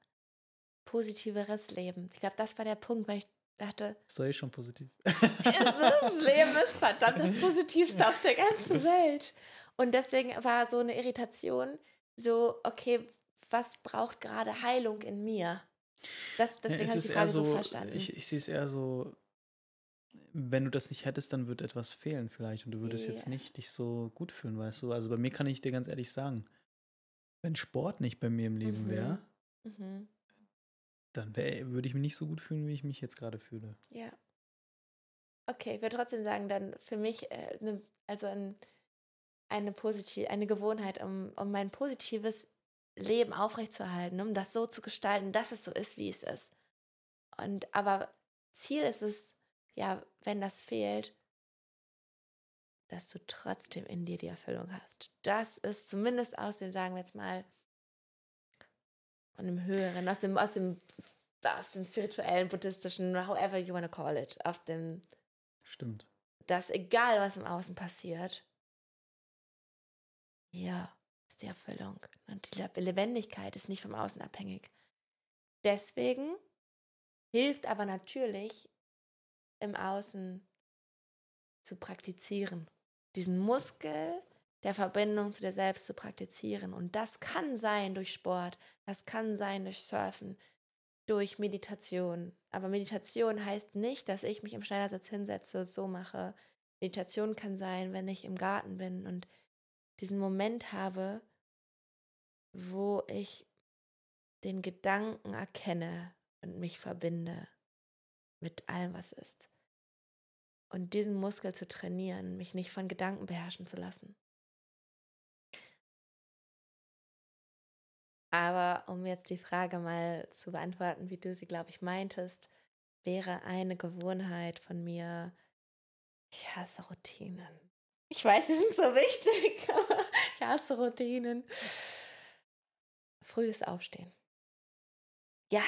positiveres Leben. Ich glaube, das war der Punkt, weil ich dachte. Ist doch eh schon positiv. das Leben ist verdammt das Positivste auf der ganzen Welt. Und deswegen war so eine Irritation, so, okay, was braucht gerade Heilung in mir? Das, deswegen ja, habe ich die Frage so, so, verstanden. Ich, ich sehe es eher so, wenn du das nicht hättest, dann würde etwas fehlen vielleicht und du würdest yeah. jetzt nicht dich so gut fühlen, weißt du? Also bei mir kann ich dir ganz ehrlich sagen, wenn Sport nicht bei mir im Leben mhm. wäre, mhm dann würde ich mich nicht so gut fühlen, wie ich mich jetzt gerade fühle. Ja. Okay, ich würde trotzdem sagen, dann für mich, äh, ne, also ein, eine positive, eine Gewohnheit, um, um mein positives Leben aufrechtzuerhalten, um das so zu gestalten, dass es so ist, wie es ist. Und aber Ziel ist es, ja, wenn das fehlt, dass du trotzdem in dir die Erfüllung hast. Das ist zumindest aus dem, sagen wir jetzt mal, von dem höheren, aus dem, aus dem, aus dem spirituellen, buddhistischen, however you want to call it, auf dem. Stimmt. Dass egal was im Außen passiert, hier ist die Erfüllung. Und die Lebendigkeit ist nicht vom Außen abhängig. Deswegen hilft aber natürlich im Außen zu praktizieren. Diesen Muskel der Verbindung zu dir selbst zu praktizieren. Und das kann sein durch Sport, das kann sein durch Surfen, durch Meditation. Aber Meditation heißt nicht, dass ich mich im Schneidersitz hinsetze, so mache. Meditation kann sein, wenn ich im Garten bin und diesen Moment habe, wo ich den Gedanken erkenne und mich verbinde mit allem, was ist. Und diesen Muskel zu trainieren, mich nicht von Gedanken beherrschen zu lassen. Aber um jetzt die Frage mal zu beantworten, wie du sie, glaube ich, meintest, wäre eine Gewohnheit von mir, ich hasse Routinen. Ich weiß, sie sind so wichtig, aber ich hasse Routinen. Frühes Aufstehen. Ja,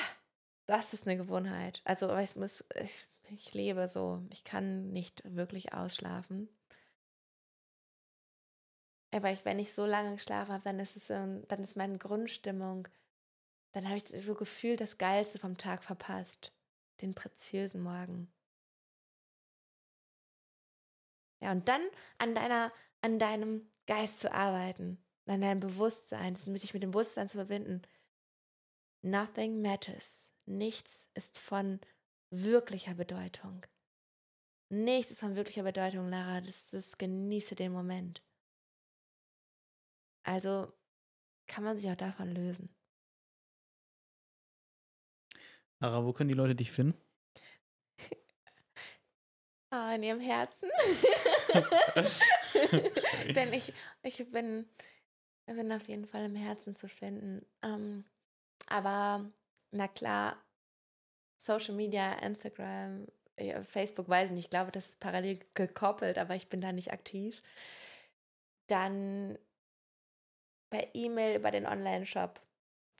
das ist eine Gewohnheit. Also ich muss, ich, ich lebe so. Ich kann nicht wirklich ausschlafen. Aber ich, wenn ich so lange geschlafen habe, dann ist es, dann ist meine Grundstimmung, dann habe ich so gefühlt das Geilste vom Tag verpasst. Den preziösen Morgen. Ja, und dann an deiner, an deinem Geist zu arbeiten, an deinem Bewusstsein, das dich mit dem Bewusstsein zu verbinden. Nothing matters. Nichts ist von wirklicher Bedeutung. Nichts ist von wirklicher Bedeutung, Lara. Das, das genieße den Moment. Also kann man sich auch davon lösen. Lara, wo können die Leute dich finden? oh, in ihrem Herzen. Denn ich, ich bin, bin auf jeden Fall im Herzen zu finden. Ähm, aber na klar, Social Media, Instagram, Facebook weiß ich nicht, ich glaube, das ist parallel gekoppelt, aber ich bin da nicht aktiv. Dann per E-Mail über den Online-Shop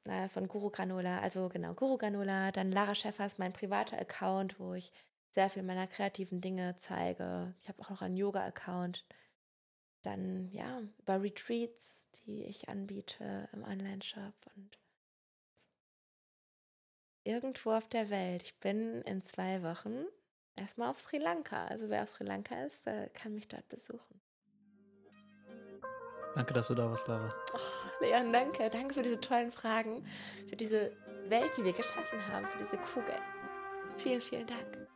äh, von Guru Granola. Also genau, Guru Granola. Dann Lara Schäffers, mein privater Account, wo ich sehr viel meiner kreativen Dinge zeige. Ich habe auch noch einen Yoga-Account. Dann, ja, über Retreats, die ich anbiete im Online-Shop und irgendwo auf der Welt. Ich bin in zwei Wochen erstmal auf Sri Lanka. Also wer auf Sri Lanka ist, kann mich dort besuchen. Danke, dass du da warst, Lara. Oh, Leon, danke. Danke für diese tollen Fragen, für diese Welt, die wir geschaffen haben, für diese Kugel. Vielen, vielen Dank.